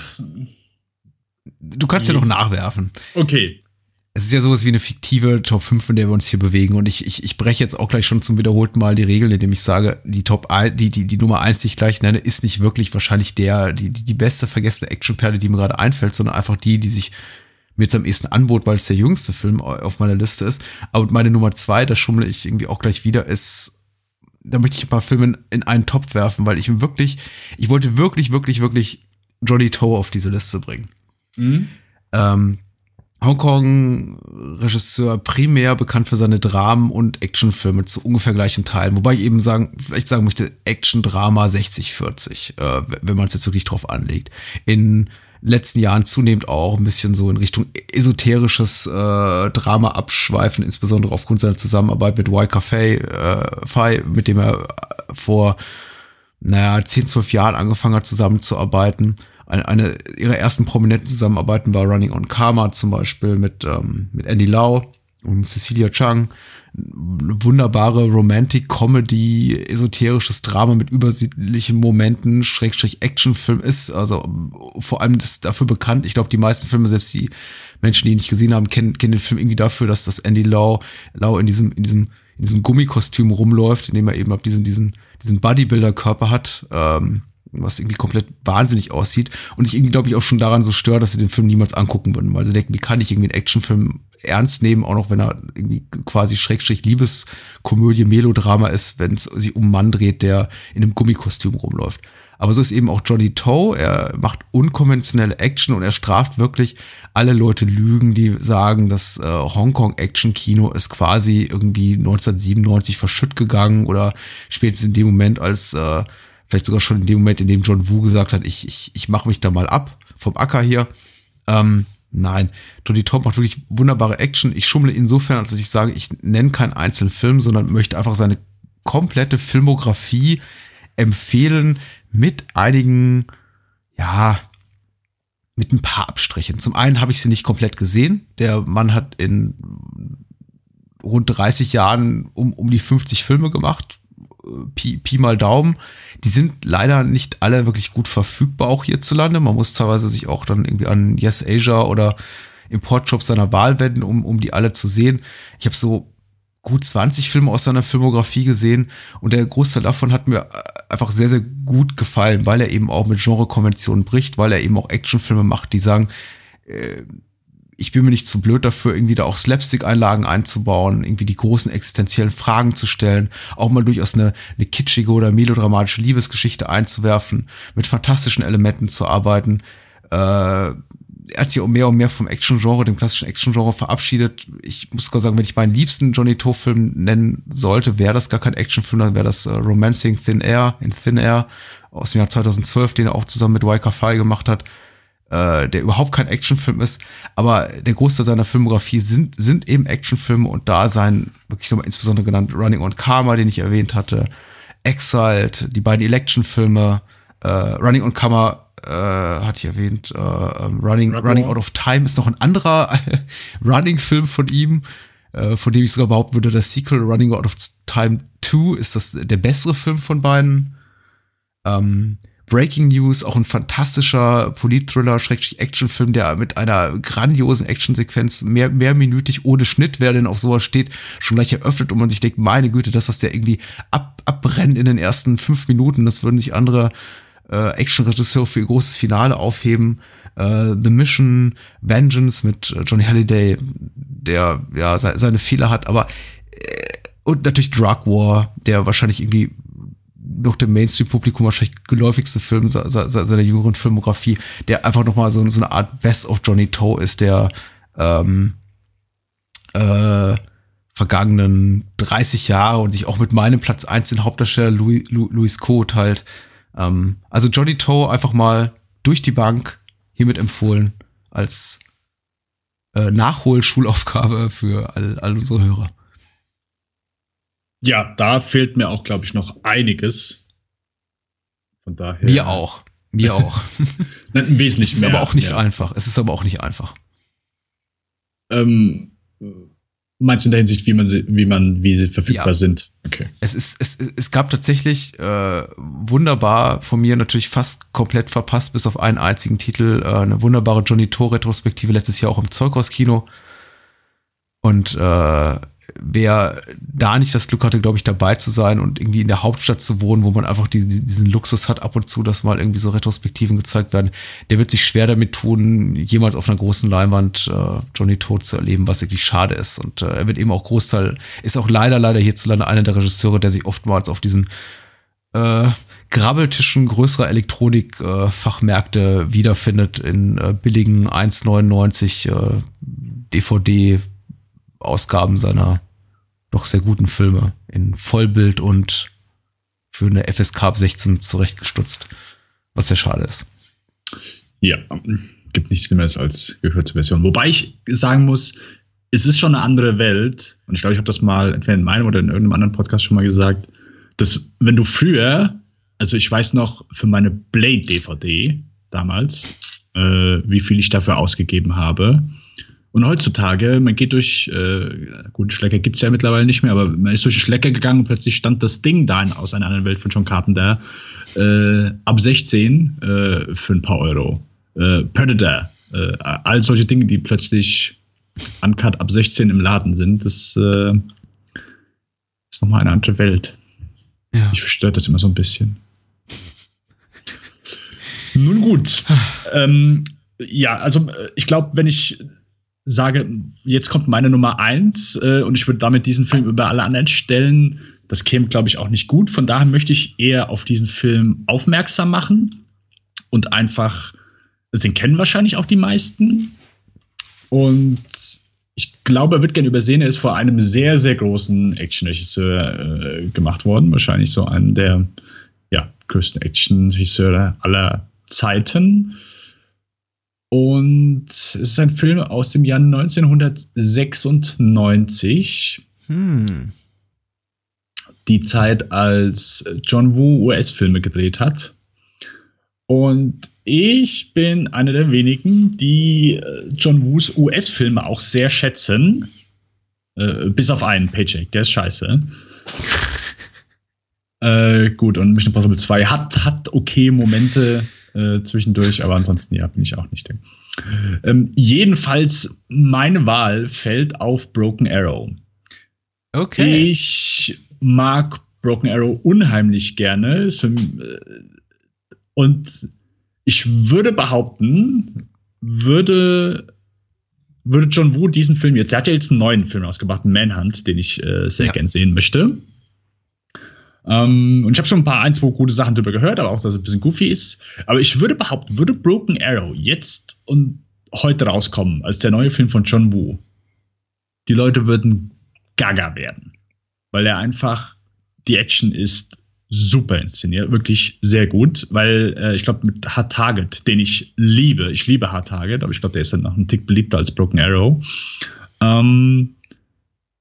Du kannst nee. ja noch nachwerfen. Okay. Es ist ja sowas wie eine fiktive Top 5, in der wir uns hier bewegen. Und ich, ich, ich breche jetzt auch gleich schon zum wiederholten Mal die Regeln, indem ich sage, die Top 1, die, die, die Nummer 1, die ich gleich nenne, ist nicht wirklich wahrscheinlich der, die, die beste vergessene Actionperle, die mir gerade einfällt, sondern einfach die, die sich mir jetzt am ehesten anbot, weil es der jüngste Film auf meiner Liste ist. Aber meine Nummer 2, da schummle ich irgendwie auch gleich wieder, ist da möchte ich ein paar Filme in einen Topf werfen, weil ich wirklich, ich wollte wirklich, wirklich, wirklich Johnny Toe auf diese Liste bringen. Mhm. Ähm, Hongkong-Regisseur primär bekannt für seine Dramen und Actionfilme zu ungefähr gleichen Teilen. Wobei ich eben sagen, vielleicht sagen möchte, Action-Drama 60-40, äh, wenn man es jetzt wirklich drauf anlegt. In letzten Jahren zunehmend auch ein bisschen so in Richtung esoterisches äh, Drama abschweifen, insbesondere aufgrund seiner Zusammenarbeit mit Y Café, äh, mit dem er vor, naja, 10, 12 Jahren angefangen hat zusammenzuarbeiten. Eine, eine ihrer ersten prominenten Zusammenarbeiten war Running on Karma zum Beispiel mit, ähm, mit Andy Lau und Cecilia Chang. Wunderbare Romantic-Comedy, esoterisches Drama mit übersichtlichen Momenten, Schrägstrich Actionfilm ist. Also vor allem das dafür bekannt. Ich glaube, die meisten Filme, selbst die Menschen, die ihn nicht gesehen haben, kennen, kennen den Film irgendwie dafür, dass das Andy Lau, Lau in diesem, in diesem, in diesem Gummikostüm rumläuft, in dem er eben ab diesen, diesen, diesen Bodybuilder-Körper hat. Ähm, was irgendwie komplett wahnsinnig aussieht und sich irgendwie, glaube ich, auch schon daran so stört, dass sie den Film niemals angucken würden, weil sie denken, wie kann ich irgendwie einen Actionfilm ernst nehmen, auch noch wenn er irgendwie quasi Schrägstrich Liebeskomödie, Melodrama ist, wenn es sich um einen Mann dreht, der in einem Gummikostüm rumläuft. Aber so ist eben auch Johnny Toe. Er macht unkonventionelle Action und er straft wirklich alle Leute Lügen, die sagen, das äh, Hongkong-Action-Kino ist quasi irgendwie 1997 verschütt gegangen oder spätestens in dem Moment, als äh, vielleicht sogar schon in dem Moment, in dem John Woo gesagt hat, ich, ich, ich mache mich da mal ab vom Acker hier. Ähm, nein, Tony Top macht wirklich wunderbare Action. Ich schummle insofern, als dass ich sage, ich nenne keinen einzelnen Film, sondern möchte einfach seine komplette Filmografie empfehlen mit einigen, ja, mit ein paar Abstrichen. Zum einen habe ich sie nicht komplett gesehen. Der Mann hat in rund 30 Jahren um, um die 50 Filme gemacht. Pi, Pi mal Daumen. Die sind leider nicht alle wirklich gut verfügbar auch hierzulande. Man muss teilweise sich auch dann irgendwie an Yes Asia oder Importshops seiner Wahl wenden, um, um die alle zu sehen. Ich habe so gut 20 Filme aus seiner Filmografie gesehen und der Großteil davon hat mir einfach sehr, sehr gut gefallen, weil er eben auch mit Genrekonventionen bricht, weil er eben auch Actionfilme macht, die sagen, äh, ich bin mir nicht zu blöd dafür, irgendwie da auch Slapstick-Einlagen einzubauen, irgendwie die großen existenziellen Fragen zu stellen, auch mal durchaus eine, eine kitschige oder melodramatische Liebesgeschichte einzuwerfen, mit fantastischen Elementen zu arbeiten. Äh, er hat sich auch mehr und mehr vom Action-Genre, dem klassischen Action-Genre verabschiedet. Ich muss sogar sagen, wenn ich meinen liebsten Johnny Toe-Film nennen sollte, wäre das gar kein Actionfilm, dann wäre das äh, Romancing Thin Air in Thin Air aus dem Jahr 2012, den er auch zusammen mit Waika Fai gemacht hat äh, der überhaupt kein Actionfilm ist, aber der Großteil seiner Filmografie sind, sind eben Actionfilme und da sein, wirklich nochmal insbesondere genannt Running on Karma, den ich erwähnt hatte, Exiled, die beiden Election-Filme, äh, Running on Karma äh, hatte ich erwähnt, äh, ähm, Running, Running Out of Time ist noch ein anderer Running-Film von ihm, äh, von dem ich sogar behaupten würde, das Sequel Running Out of Time 2 ist das der bessere Film von beiden. Ähm, Breaking News, auch ein fantastischer Polit-Thriller, schrecklich Actionfilm, der mit einer grandiosen Actionsequenz mehr, mehrminütig ohne Schnitt, wer denn auf sowas steht, schon gleich eröffnet und man sich denkt, meine Güte, das, was der irgendwie ab, abbrennt in den ersten fünf Minuten, das würden sich andere äh, Action-Regisseure für ihr großes Finale aufheben. Uh, The Mission, Vengeance mit Johnny Halliday, der ja seine Fehler hat, aber äh, und natürlich Drug War, der wahrscheinlich irgendwie noch dem Mainstream-Publikum wahrscheinlich geläufigste Film seiner jüngeren Filmografie, der einfach nochmal so, so eine Art Best of Johnny Toe ist, der ähm, äh, vergangenen 30 Jahre und sich auch mit meinem Platz 1 den Hauptdarsteller Louis, Louis Code halt. Ähm, also Johnny Toe einfach mal durch die Bank hiermit empfohlen als äh, Nachholschulaufgabe für all, all unsere Hörer. Ja, da fehlt mir auch, glaube ich, noch einiges. Von daher. Mir auch. Mir auch. Ein wesentlich es ist mehr. aber auch nicht ja. einfach. Es ist aber auch nicht einfach. Ähm, meinst du in der Hinsicht, wie man sie, wie man, wie sie verfügbar ja. sind? Okay. Es ist, es, es gab tatsächlich äh, wunderbar von mir natürlich fast komplett verpasst, bis auf einen einzigen Titel, äh, eine wunderbare Johnny Tor Retrospektive letztes Jahr auch im Zeughaus-Kino. Und äh, wer da nicht das Glück hatte, glaube ich, dabei zu sein und irgendwie in der Hauptstadt zu wohnen, wo man einfach die, diesen Luxus hat, ab und zu, dass mal irgendwie so Retrospektiven gezeigt werden, der wird sich schwer damit tun, jemals auf einer großen Leinwand äh, Johnny Todt zu erleben, was wirklich schade ist. Und äh, er wird eben auch Großteil, ist auch leider, leider hierzulande einer der Regisseure, der sich oftmals auf diesen äh, Grabbeltischen größerer Elektronik-Fachmärkte äh, wiederfindet in äh, billigen 1,99 äh, DVD Ausgaben seiner doch sehr guten Filme in Vollbild und für eine FSK ab 16 zurechtgestutzt, was sehr schade ist. Ja, gibt nichts Schlimmeres als gekürzte Version. Wobei ich sagen muss, es ist schon eine andere Welt, und ich glaube, ich habe das mal entweder in meinem oder in irgendeinem anderen Podcast schon mal gesagt, dass wenn du früher, also ich weiß noch für meine Blade-DVD damals, äh, wie viel ich dafür ausgegeben habe, Und heutzutage, man geht durch, äh, gut, Schlecker gibt es ja mittlerweile nicht mehr, aber man ist durch den Schlecker gegangen und plötzlich stand das Ding da in, aus einer anderen Welt von John Carpenter äh, ab 16 äh, für ein paar Euro. Äh, Predator, äh, all solche Dinge, die plötzlich uncut ab 16 im Laden sind, das äh, ist nochmal eine andere Welt. Ja. Ich verstört das immer so ein bisschen. Nun gut. ähm, ja, also äh, ich glaube, wenn ich sage, jetzt kommt meine Nummer eins äh, und ich würde damit diesen Film über alle anderen stellen, das käme, glaube ich, auch nicht gut. Von daher möchte ich eher auf diesen Film aufmerksam machen und einfach, den kennen wahrscheinlich auch die meisten. Und ich glaube, er wird gerne übersehen. Er ist vor einem sehr, sehr großen Action-Regisseur äh, gemacht worden. Wahrscheinlich so einen der ja, größten Action-Regisseure aller Zeiten. Und es ist ein Film aus dem Jahr 1996. Hm. Die Zeit, als John Woo US-Filme gedreht hat. Und ich bin einer der wenigen, die äh, John Woos US-Filme auch sehr schätzen. Äh, bis auf einen Paycheck, der ist scheiße. äh, gut, und Mission Impossible 2 hat, hat okay Momente äh, zwischendurch, aber ansonsten ja, bin ich auch nicht der. Ähm, jedenfalls, meine Wahl fällt auf Broken Arrow. Okay. Ich mag Broken Arrow unheimlich gerne. Für, äh, und ich würde behaupten, würde, würde John Woo diesen Film jetzt, er hat ja jetzt einen neuen Film ausgebracht, Manhunt, den ich äh, sehr ja. gern sehen möchte. Ähm, und ich habe schon ein paar, ein, zwei gute Sachen darüber gehört, aber auch, dass es ein bisschen goofy ist. Aber ich würde behaupten, würde Broken Arrow jetzt und heute rauskommen, als der neue Film von John Woo, die Leute würden gaga werden. Weil er einfach, die Action ist super inszeniert, wirklich sehr gut, weil äh, ich glaube mit Hard Target, den ich liebe, ich liebe Hard Target, aber ich glaube, der ist dann noch ein Tick beliebter als Broken Arrow. Ähm,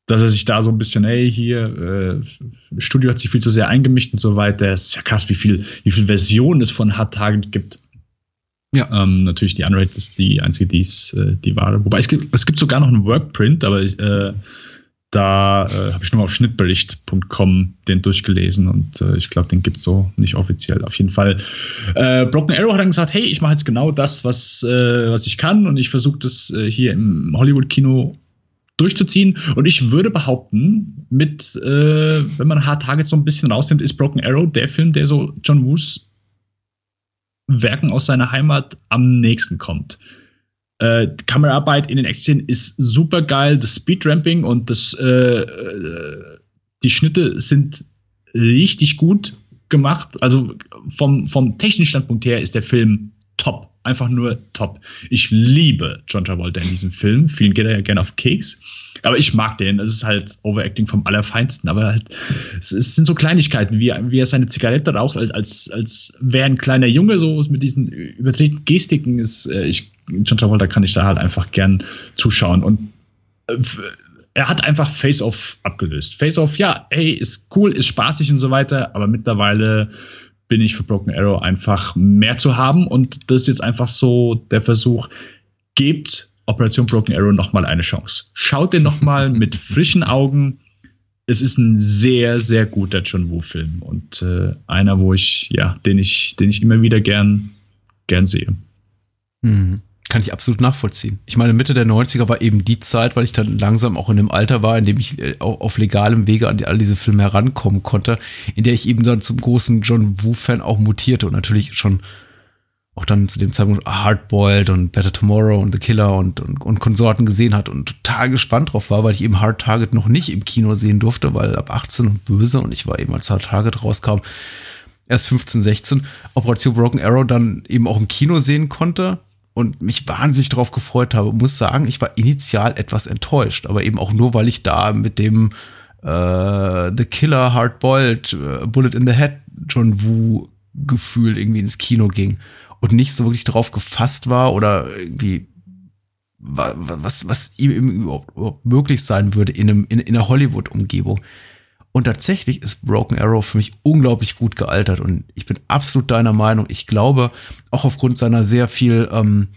dass er sich da so ein bisschen, hey, hier, äh, Studio hat sich viel zu sehr eingemischt und so weiter. Es ist ja krass, wie viel, wie viel Versionen es von Hard Target gibt. Ja. Ähm, natürlich die Unrated ist die einzige, die ist äh, die wahre. Wobei es gibt, es gibt sogar noch einen Workprint, aber ich, äh, da äh, habe ich nochmal auf schnittbericht.com den durchgelesen und äh, ich glaube, den gibt es so nicht offiziell. Auf jeden Fall. Äh, Broken Arrow hat dann gesagt, hey, ich mache jetzt genau das, was, äh, was ich kann und ich versuche das äh, hier im Hollywood-Kino durchzuziehen. Und ich würde behaupten, mit, äh, wenn man Hard Target so ein bisschen rausnimmt, ist Broken Arrow der Film, der so John Woos Werken aus seiner Heimat am nächsten kommt. Äh, Kameraarbeit in den Action ist super geil, das Speedramping und das, äh, äh, die Schnitte sind richtig gut gemacht. Also vom, vom technischen Standpunkt her ist der Film top. Einfach nur top. Ich liebe John Travolta in diesem Film. Vielen geht er ja gerne auf Keks. Aber ich mag den. Es ist halt Overacting vom Allerfeinsten. Aber halt, es, es sind so Kleinigkeiten, wie, wie er seine Zigarette raucht, als, als, als wäre ein kleiner Junge, so mit diesen übertretenen Gestiken. Ist, äh, ich, John Travolta kann ich da halt einfach gern zuschauen. Und äh, er hat einfach Face-Off abgelöst. Face-Off, ja, hey, ist cool, ist spaßig und so weiter, aber mittlerweile bin ich für Broken Arrow einfach mehr zu haben. Und das ist jetzt einfach so der Versuch, gebt Operation Broken Arrow nochmal eine Chance. Schaut den nochmal mit frischen Augen. Es ist ein sehr, sehr guter John Woo-Film und äh, einer, wo ich, ja, den ich, den ich immer wieder gern, gern sehe. Mhm kann ich absolut nachvollziehen. Ich meine, Mitte der 90er war eben die Zeit, weil ich dann langsam auch in dem Alter war, in dem ich äh, auf legalem Wege an all diese Filme herankommen konnte, in der ich eben dann zum großen John Woo-Fan auch mutierte und natürlich schon auch dann zu dem Zeitpunkt Hardboiled und Better Tomorrow und The Killer und, und, und Konsorten gesehen hat und total gespannt drauf war, weil ich eben Hard Target noch nicht im Kino sehen durfte, weil ab 18 und böse und ich war eben als Hard Target rauskam, erst 15, 16, Operation Broken Arrow dann eben auch im Kino sehen konnte und mich wahnsinnig darauf gefreut habe. Muss sagen, ich war initial etwas enttäuscht, aber eben auch nur, weil ich da mit dem äh, The Killer Hardboiled äh, Bullet in the Head John Woo Gefühl irgendwie ins Kino ging und nicht so wirklich darauf gefasst war oder irgendwie was, was ihm überhaupt möglich sein würde in, einem, in, in einer Hollywood-Umgebung. Und tatsächlich ist Broken Arrow für mich unglaublich gut gealtert und ich bin absolut deiner Meinung. Ich glaube, auch aufgrund seiner sehr viel ähm,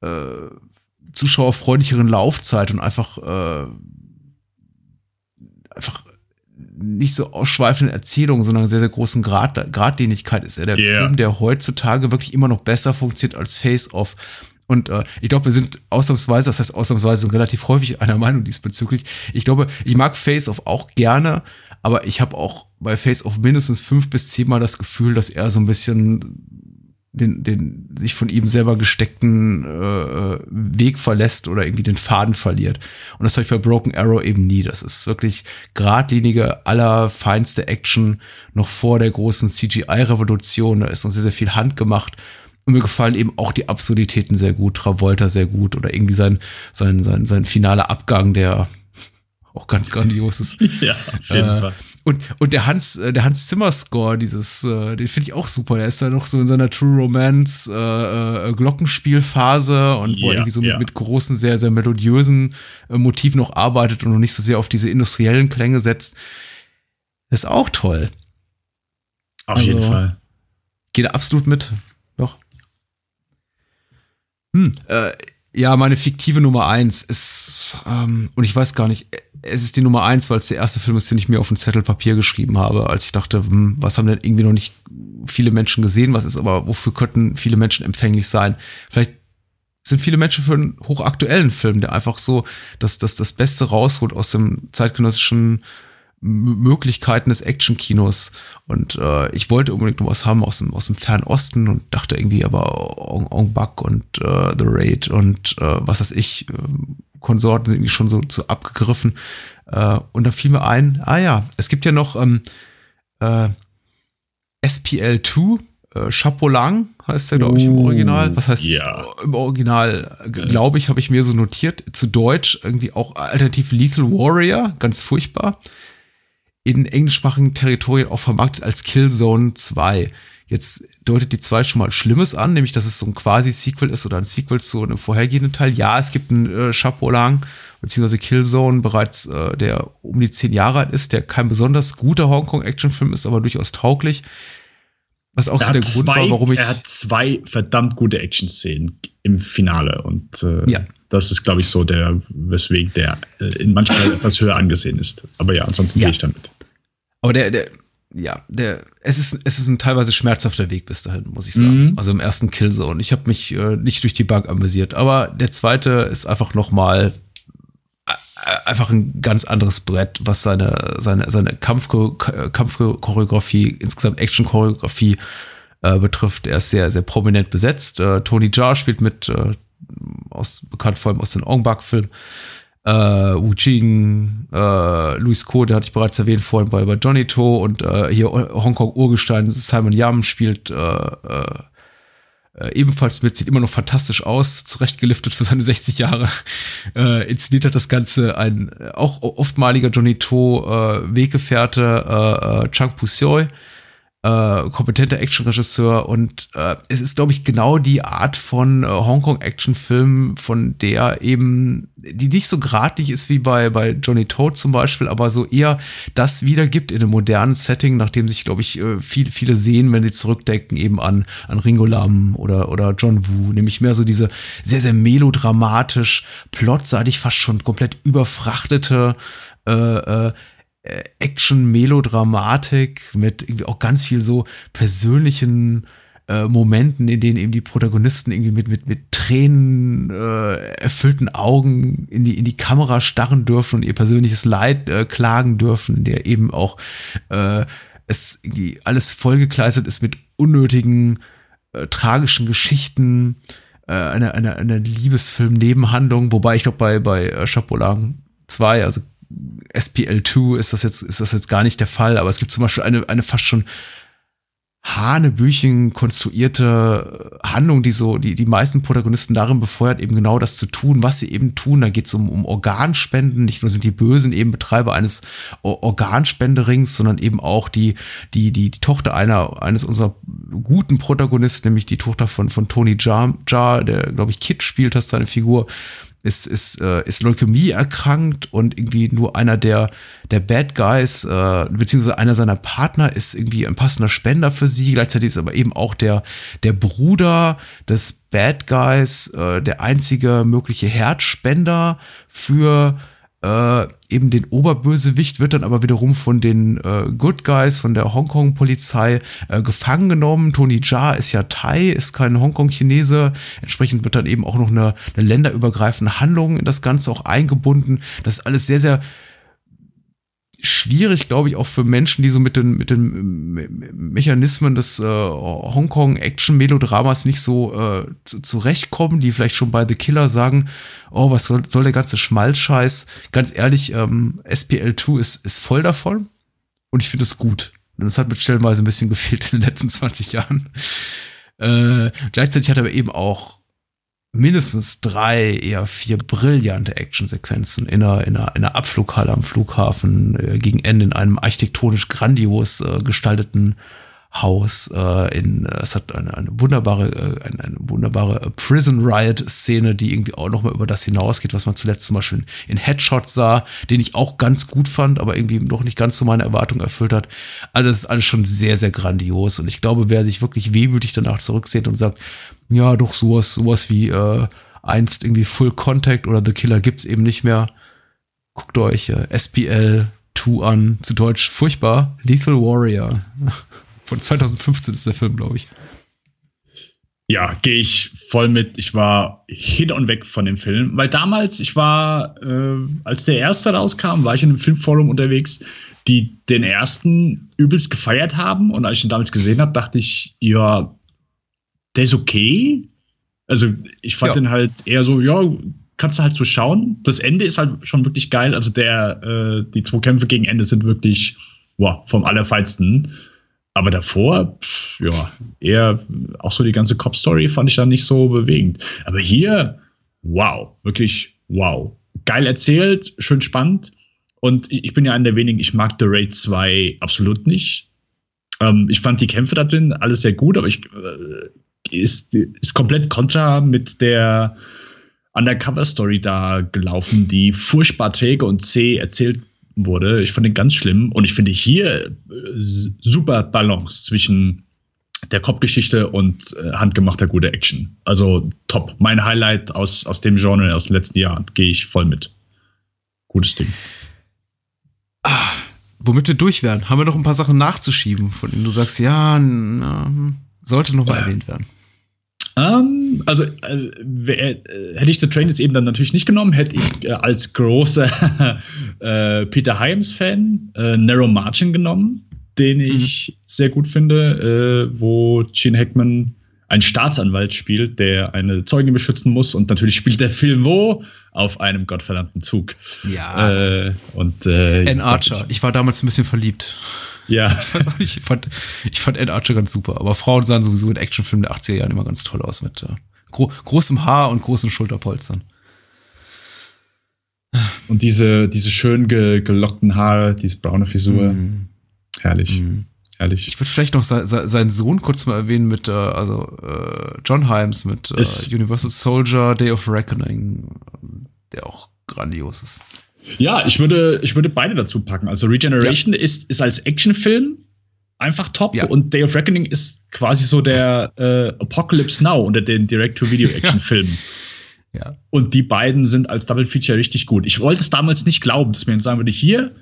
äh, zuschauerfreundlicheren Laufzeit und einfach, äh, einfach nicht so ausschweifenden Erzählungen, sondern sehr, sehr großen Grad, Gradlinigkeit ist er der yeah. Film, der heutzutage wirklich immer noch besser funktioniert als Face Off. Und äh, ich glaube, wir sind ausnahmsweise, das heißt ausnahmsweise relativ häufig einer Meinung diesbezüglich. Ich glaube, ich mag Face Off auch gerne, aber ich habe auch bei Face Off mindestens fünf bis zehnmal das Gefühl, dass er so ein bisschen den, den sich von ihm selber gesteckten äh, Weg verlässt oder irgendwie den Faden verliert. Und das habe ich bei Broken Arrow eben nie. Das ist wirklich geradlinige, allerfeinste Action noch vor der großen CGI-Revolution. Da ist noch sehr, sehr viel handgemacht. Und mir gefallen eben auch die Absurditäten sehr gut, Travolta sehr gut oder irgendwie sein, sein, sein, sein finaler Abgang, der auch ganz grandios ist. ja, auf jeden äh, Fall. Und, und der Hans, äh, der Hans Zimmer Score, dieses, äh, den finde ich auch super. Der ist da noch so in seiner True Romance äh, äh, Glockenspielphase und wo er irgendwie so ja. mit, großen, sehr, sehr melodiösen äh, Motiven noch arbeitet und noch nicht so sehr auf diese industriellen Klänge setzt. Das ist auch toll. Auf also, jeden Fall. Geht absolut mit. Hm, äh, ja, meine fiktive Nummer eins ist, ähm, und ich weiß gar nicht, es ist die Nummer eins, weil es der erste Film ist, den ich mir auf ein Zettel Papier geschrieben habe, als ich dachte, hm, was haben denn irgendwie noch nicht viele Menschen gesehen, was ist aber, wofür könnten viele Menschen empfänglich sein? Vielleicht sind viele Menschen für einen hochaktuellen Film, der einfach so das, das, das Beste rausholt aus dem zeitgenössischen Möglichkeiten des Actionkinos. Und äh, ich wollte unbedingt noch was haben aus dem, aus dem Fernosten und dachte irgendwie aber Ong, Ong Bak und äh, The Raid und äh, was weiß ich, äh, Konsorten sind irgendwie schon so, so abgegriffen. Äh, und da fiel mir ein, ah ja, es gibt ja noch ähm, äh, SPL2, äh, Chapeau heißt der, glaube ich, im Original. Was heißt ja. im Original, glaube ich, habe ich mir so notiert, zu Deutsch irgendwie auch alternativ Lethal Warrior, ganz furchtbar. In englischsprachigen Territorien auch vermarktet als Killzone 2. Jetzt deutet die 2 schon mal Schlimmes an, nämlich dass es so ein quasi-Sequel ist oder ein Sequel zu einem vorhergehenden Teil. Ja, es gibt einen äh, Chapeau Lang beziehungsweise Killzone bereits, äh, der um die 10 Jahre alt ist, der kein besonders guter Hongkong-Actionfilm ist, aber durchaus tauglich. Was auch so der Grund war, warum ich. Er hat zwei verdammt gute Action-Szenen im Finale und äh, ja. Das ist, glaube ich, so der, weswegen der äh, in manchmal etwas höher angesehen ist. Aber ja, ansonsten ja. gehe ich damit. Aber der, der, ja, der, es ist, es ist ein teilweise schmerzhafter Weg bis dahin, muss ich sagen. Mhm. Also im ersten Killzone. Ich habe mich äh, nicht durch die Bug amüsiert, aber der zweite ist einfach noch mal äh, einfach ein ganz anderes Brett, was seine seine seine Kampfchoreografie, insgesamt Action-Choreografie äh, betrifft. Er ist sehr sehr prominent besetzt. Äh, Tony Jaa spielt mit äh, aus bekannt vor allem aus den Ong Bak-Filmen äh, Wu Jing, äh, Luis Ko, der hatte ich bereits erwähnt vorhin bei, bei Johnny To und äh, hier Hongkong Urgestein Simon Yam spielt äh, äh, ebenfalls mit, sieht immer noch fantastisch aus, zurechtgeliftet für seine 60 Jahre. Äh, inszeniert hat das Ganze ein auch oftmaliger Johnny To äh, Weggefährte äh, äh, Chang Puseoi äh, kompetenter Actionregisseur und äh, es ist, glaube ich, genau die Art von äh, Hongkong-Actionfilm, von der eben, die nicht so gratig ist wie bei, bei Johnny Toad zum Beispiel, aber so eher das wiedergibt in einem modernen Setting, nachdem sich, glaube ich, äh, viel, viele sehen, wenn sie zurückdenken, eben an, an Ringo Lam oder, oder John Woo, nämlich mehr so diese sehr, sehr melodramatisch, plotseitig fast schon komplett überfrachtete äh, äh, Action-Melodramatik mit irgendwie auch ganz viel so persönlichen äh, Momenten, in denen eben die Protagonisten irgendwie mit, mit, mit Tränen äh, erfüllten Augen in die, in die Kamera starren dürfen und ihr persönliches Leid äh, klagen dürfen, der eben auch äh, es irgendwie alles vollgekleistert ist mit unnötigen, äh, tragischen Geschichten, äh, einer eine, eine Liebesfilm-Nebenhandlung, wobei ich glaube bei, bei äh, Chapeau 2, also SPL2 ist das jetzt, ist das jetzt gar nicht der Fall, aber es gibt zum Beispiel eine, eine fast schon Hanebüchen konstruierte Handlung, die so, die, die meisten Protagonisten darin befeuert, eben genau das zu tun, was sie eben tun. Da geht es um, um Organspenden. Nicht nur sind die Bösen eben Betreiber eines Organspenderings, sondern eben auch die, die, die, die Tochter einer, eines unserer guten Protagonisten, nämlich die Tochter von, von Tony Jar, Jar der, glaube ich, Kid spielt, das seine Figur ist, ist, äh, ist Leukämie erkrankt und irgendwie nur einer der, der Bad Guys, äh, beziehungsweise einer seiner Partner ist irgendwie ein passender Spender für sie. Gleichzeitig ist aber eben auch der, der Bruder des Bad Guys äh, der einzige mögliche Herzspender für äh, eben den Oberbösewicht wird dann aber wiederum von den äh, Good Guys, von der Hongkong-Polizei äh, gefangen genommen. Tony Jaa ist ja Thai, ist kein Hongkong-Chinese. Entsprechend wird dann eben auch noch eine, eine länderübergreifende Handlung in das Ganze auch eingebunden. Das ist alles sehr, sehr schwierig, glaube ich, auch für Menschen, die so mit den, mit den Mechanismen des äh, Hongkong-Action-Melodramas nicht so äh, zu, zurechtkommen, die vielleicht schon bei The Killer sagen, oh, was soll, soll der ganze Schmalzscheiß? Ganz ehrlich, ähm, SPL2 ist, ist voll davon und ich finde es gut. Es hat mit stellenweise ein bisschen gefehlt in den letzten 20 Jahren. Äh, gleichzeitig hat er aber eben auch mindestens drei, eher vier brillante Actionsequenzen in einer, in einer, in einer Abflughalle am Flughafen, äh, gegen Ende in einem architektonisch grandios äh, gestalteten Haus. Äh, in, äh, es hat eine, eine wunderbare, äh, eine, eine wunderbare Prison Riot-Szene, die irgendwie auch nochmal über das hinausgeht, was man zuletzt zum Beispiel in Headshot sah, den ich auch ganz gut fand, aber irgendwie noch nicht ganz so meine Erwartung erfüllt hat. Also das ist alles schon sehr, sehr grandios. Und ich glaube, wer sich wirklich wehmütig danach zurücksehnt und sagt, ja, doch sowas, sowas wie äh, einst irgendwie Full Contact oder The Killer gibt's eben nicht mehr. Guckt euch äh, SPL 2 an, zu Deutsch furchtbar, Lethal Warrior. Von 2015 ist der Film, glaube ich. Ja, gehe ich voll mit. Ich war hin und weg von dem Film, weil damals, ich war, äh, als der erste rauskam, war ich in einem Filmforum unterwegs, die den ersten übelst gefeiert haben. Und als ich ihn damals gesehen habe, dachte ich, ja, der ist okay. Also ich fand ja. den halt eher so, ja, kannst du halt so schauen. Das Ende ist halt schon wirklich geil. Also der, äh, die zwei Kämpfe gegen Ende sind wirklich wow, vom Allerfeinsten. Aber davor, pff, ja, eher auch so die ganze Cop-Story fand ich dann nicht so bewegend. Aber hier, wow, wirklich wow. Geil erzählt, schön spannend. Und ich bin ja einer der wenigen, ich mag The Raid 2 absolut nicht. Ähm, ich fand die Kämpfe da drin alles sehr gut, aber ich äh, ist, ist komplett kontra mit der Undercover-Story da gelaufen, die furchtbar träge und zäh erzählt wurde. Ich fand den ganz schlimm und ich finde hier äh, super Balance zwischen der Kopfgeschichte und äh, handgemachter guter Action. Also top. Mein Highlight aus, aus dem Genre aus den letzten Jahren. Gehe ich voll mit. Gutes Ding. Ah, womit wir durch werden, haben wir noch ein paar Sachen nachzuschieben, von denen du sagst, ja, na, hm, sollte noch mal ja. erwähnt werden. Um, ähm, also äh, wär, äh, hätte ich The Train jetzt eben dann natürlich nicht genommen, hätte ich äh, als großer äh, Peter Hyams-Fan äh, Narrow Margin genommen, den mhm. ich mhm. sehr gut finde, äh, wo Gene Hackman einen Staatsanwalt spielt, der eine Zeugin beschützen muss. Und natürlich spielt der Film wo? Auf einem gottverdammten Zug. Ja. und Ann Archer. Ich war damals ein bisschen verliebt. Ja. Ich weiß auch nicht, ich fand, ich fand Ed Archer ganz super, aber Frauen sahen sowieso in Actionfilmen der 80er Jahren immer ganz toll aus mit äh, gro großem Haar und großen Schulterpolstern. Und diese, diese schön ge gelockten Haare, diese braune Frisur. Mm. Herrlich. Mm. Herrlich. Ich würde vielleicht noch se se seinen Sohn kurz mal erwähnen mit, äh, also äh, John Himes mit äh, Universal Soldier, Day of Reckoning, der auch grandios ist. Ja, ich würde, ich würde beide dazu packen. Also Regeneration ja. ist, ist als Actionfilm einfach top ja. und Day of Reckoning ist quasi so der äh, Apocalypse Now unter den Direct-to-Video-Action-Filmen. Ja. ja. Und die beiden sind als Double Feature richtig gut. Ich wollte es damals nicht glauben, dass mir sagen würde, hier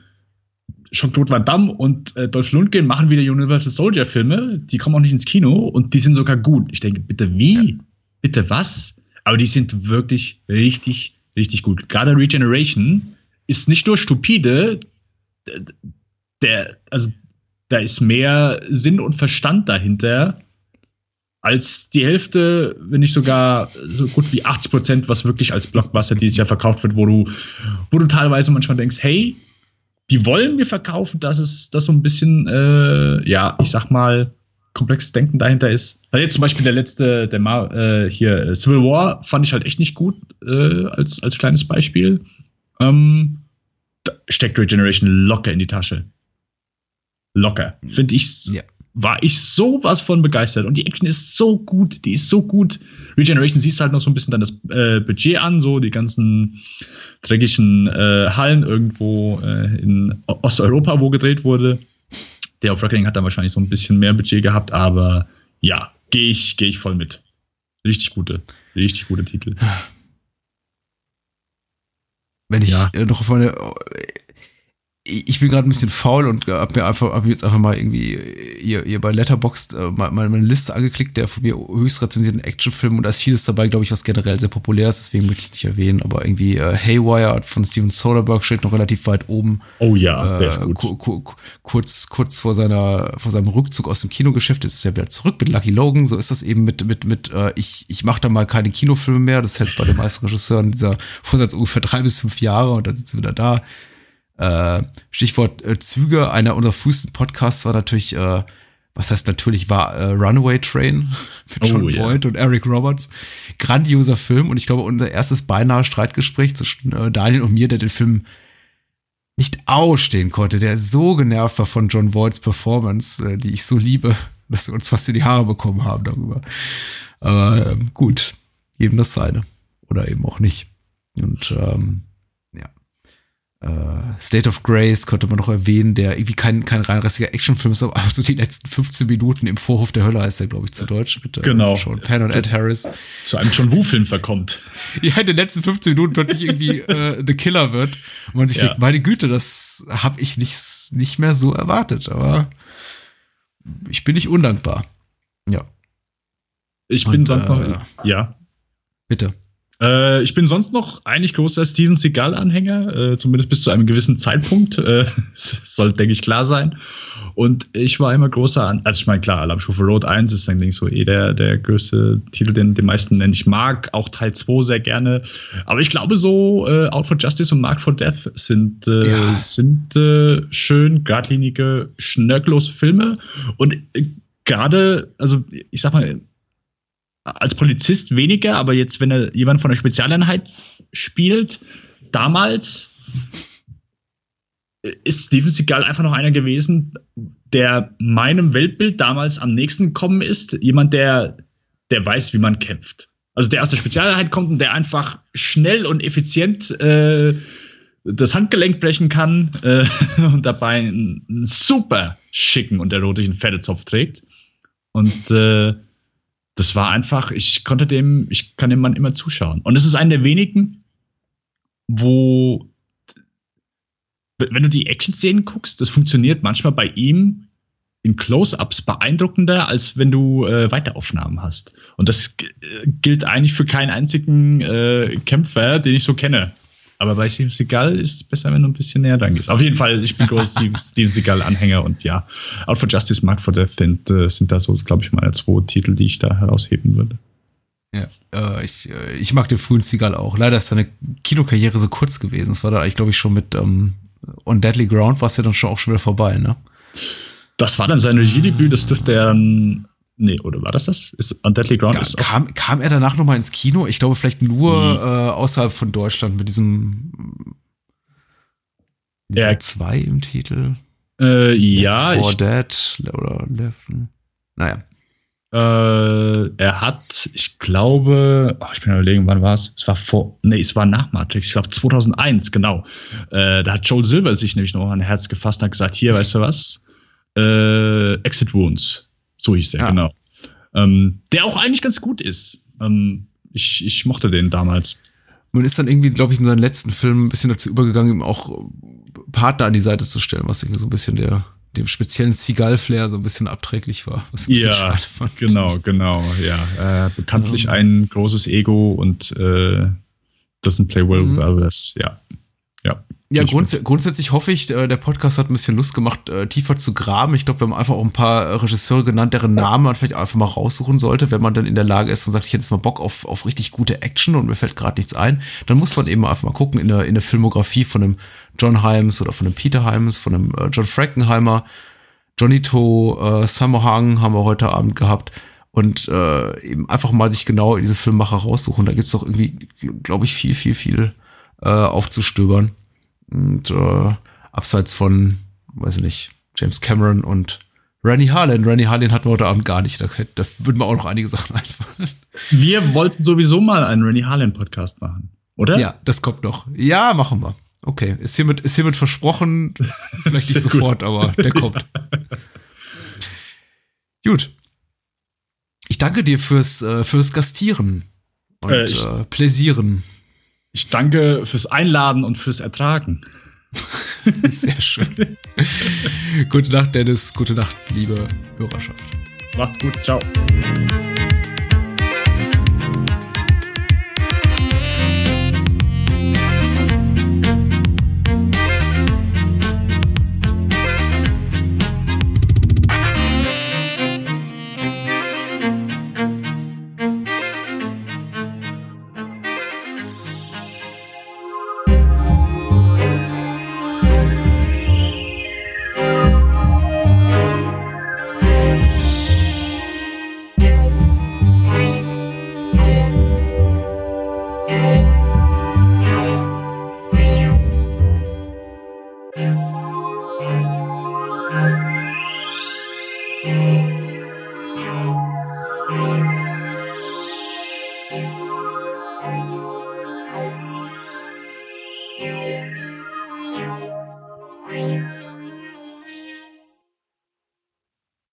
Jean-Claude Van Damme und äh, Dolph Lundgren machen wieder Universal Soldier Filme, die kommen auch nicht ins Kino und die sind sogar gut. Ich denke, bitte wie? Ja. Bitte was? Aber die sind wirklich richtig, richtig gut. Gerade Regeneration ist nicht nur stupide, der, also da ist mehr Sinn und Verstand dahinter als die Hälfte, wenn nicht sogar so gut wie 80 Prozent, was wirklich als Blockbuster dieses Jahr verkauft wird, wo du, wo du teilweise manchmal denkst, hey, die wollen mir verkaufen, dass es, dass so ein bisschen, äh, ja, ich sag mal, komplexes Denken dahinter ist. Also jetzt zum Beispiel der letzte, der Mar äh, hier Civil War fand ich halt echt nicht gut äh, als als kleines Beispiel ähm, steckt Regeneration locker in die Tasche. Locker. Finde ich. Ja. war ich sowas von begeistert. Und die Action ist so gut, die ist so gut. Regeneration siehst halt noch so ein bisschen dann das äh, Budget an, so die ganzen dreckigen äh, Hallen irgendwo äh, in Osteuropa, wo gedreht wurde. Der auf Reckoning hat dann wahrscheinlich so ein bisschen mehr Budget gehabt, aber ja, gehe ich, geh ich voll mit. Richtig gute, richtig gute Titel. Wenn ich ja. noch auf meine ich bin gerade ein bisschen faul und hab mir einfach hab jetzt einfach mal irgendwie ihr, ihr bei Letterboxd äh, mal, meine Liste angeklickt, der von mir höchst rezensierten Actionfilm und da ist vieles dabei, glaube ich, was generell sehr populär ist, deswegen möchte ich es nicht erwähnen, aber irgendwie äh, Haywire von Steven Soderbergh steht noch relativ weit oben. Oh ja, äh, der ist gut. kurz, kurz vor seiner, vor seinem Rückzug aus dem Kinogeschäft ist er wieder zurück mit Lucky Logan, so ist das eben mit, mit, mit, äh, ich, ich mache da mal keine Kinofilme mehr, das hält bei den meisten Regisseuren dieser Vorsatz ungefähr drei bis fünf Jahre und dann sind sie wieder da. Äh, Stichwort äh, Züge, einer unserer frühesten Podcasts war natürlich, äh, was heißt natürlich, war äh, Runaway Train mit John oh, Voight yeah. und Eric Roberts. Grandioser Film und ich glaube, unser erstes beinahe Streitgespräch zwischen äh, Daniel und mir, der den Film nicht ausstehen konnte, der so genervt war von John Voights Performance, äh, die ich so liebe, dass wir uns fast in die Haare bekommen haben darüber. Aber ähm, gut, jedem das seine. Oder eben auch nicht. Und ähm, äh, State of Grace könnte man noch erwähnen, der irgendwie kein, kein reinrassiger Actionfilm ist, aber so die letzten 15 Minuten im Vorhof der Hölle heißt er, glaube ich, zu Deutsch, mit äh, genau. Sean Penn und Ed Harris. Zu einem John Woo-Film verkommt. ja, in den letzten 15 Minuten plötzlich irgendwie äh, The Killer wird. Und man sich ja. denkt, meine Güte, das habe ich nicht, nicht mehr so erwartet, aber ich bin nicht undankbar. Ja. Ich bin und, sonst noch, äh, ja. Bitte. Äh, ich bin sonst noch eigentlich großer Steven Seagal-Anhänger, äh, zumindest bis zu einem gewissen Zeitpunkt. Äh, soll, denke ich, klar sein. Und ich war immer großer, An also ich meine, klar, Alarmstufe Road 1 ist dann, denke ich, so eh der, der größte Titel, den die meisten nennen. Ich mag auch Teil 2 sehr gerne. Aber ich glaube, so äh, Out for Justice und Mark for Death sind, äh, ja. sind äh, schön geradlinige, schnörkellose Filme. Und äh, gerade, also ich sag mal, als Polizist weniger, aber jetzt, wenn er jemand von der Spezialeinheit spielt, damals ist Steven Seagal einfach noch einer gewesen, der meinem Weltbild damals am nächsten gekommen ist. Jemand, der, der weiß, wie man kämpft. Also der aus der Spezialeinheit kommt und der einfach schnell und effizient äh, das Handgelenk brechen kann äh, und dabei einen, einen, super schicken und erotischen Pferdezopf trägt. Und äh, das war einfach, ich konnte dem, ich kann dem Mann immer zuschauen. Und es ist einer der wenigen, wo, wenn du die Action-Szenen guckst, das funktioniert manchmal bei ihm in Close-ups beeindruckender, als wenn du äh, Weiteraufnahmen hast. Und das gilt eigentlich für keinen einzigen äh, Kämpfer, den ich so kenne. Aber bei Steven Seagal ist es besser, wenn du ein bisschen näher dran gehst. Auf jeden Fall, ich bin großer Steven Seagal-Anhänger und ja, Out for Justice, Mark for Death sind, äh, sind da so, glaube ich, meine zwei Titel, die ich da herausheben würde. Ja, äh, ich, äh, ich mag den frühen Seagal auch. Leider ist seine Kinokarriere so kurz gewesen. Es war da eigentlich, glaube ich, schon mit ähm, On Deadly Ground war es ja dann schon auch schon wieder vorbei, ne? Das war dann sein Regiedebüt, das dürfte er dann Nee, oder war das das? Ist On Deadly Ground? Ja, ist kam, kam er danach nochmal ins Kino? Ich glaube, vielleicht nur mhm. äh, außerhalb von Deutschland mit diesem, ja. zwei im Titel. Äh, ja. For Dead oder Left. Naja. Äh, er hat, ich glaube, oh, ich bin überlegen, wann war es? Es war vor, nee, es war nach Matrix, ich glaube 2001, genau. Äh, da hat Joel Silver sich nämlich noch an Herz gefasst und hat gesagt, hier, weißt du was? Äh, Exit Wounds so hieß er, ja. genau. Ähm, der auch eigentlich ganz gut ist. Ähm, ich, ich mochte den damals. Man ist dann irgendwie, glaube ich, in seinen letzten Filmen ein bisschen dazu übergegangen, ihm auch Partner an die Seite zu stellen, was irgendwie so ein bisschen der, dem speziellen Seagal-Flair so ein bisschen abträglich war. Was ich ja, genau, genau, ja. Äh, bekanntlich ja. ein großes Ego und äh, doesn't play well mhm. with others, ja. Ja. Ja, grunds grundsätzlich hoffe ich, äh, der Podcast hat ein bisschen Lust gemacht, äh, tiefer zu graben. Ich glaube, wir haben einfach auch ein paar Regisseure genannt, deren Namen man vielleicht einfach mal raussuchen sollte, wenn man dann in der Lage ist und sagt, ich hätte jetzt mal Bock auf, auf richtig gute Action und mir fällt gerade nichts ein. Dann muss man eben einfach mal gucken in der, in der Filmografie von einem John Himes oder von einem Peter Himes, von einem äh, John Frankenheimer, Johnny To, äh, Sammo Hang haben wir heute Abend gehabt und äh, eben einfach mal sich genau diese Filmmacher raussuchen. Da gibt's doch irgendwie, glaube ich, viel, viel, viel äh, aufzustöbern. Und äh, abseits von, weiß ich nicht, James Cameron und Rennie Harlan. Rennie Harlan hatten wir heute Abend gar nicht. Da, da würden mir auch noch einige Sachen einfallen. Wir wollten sowieso mal einen Rennie Harlan Podcast machen, oder? Ja, das kommt noch. Ja, machen wir. Okay, ist hiermit, ist hiermit versprochen. Vielleicht nicht sofort, gut. aber der kommt. gut. Ich danke dir fürs, äh, fürs Gastieren und äh, ich, äh, Pläsieren. Ich danke fürs Einladen und fürs Ertragen. Sehr schön. gute Nacht, Dennis. Gute Nacht, liebe Hörerschaft. Macht's gut. Ciao.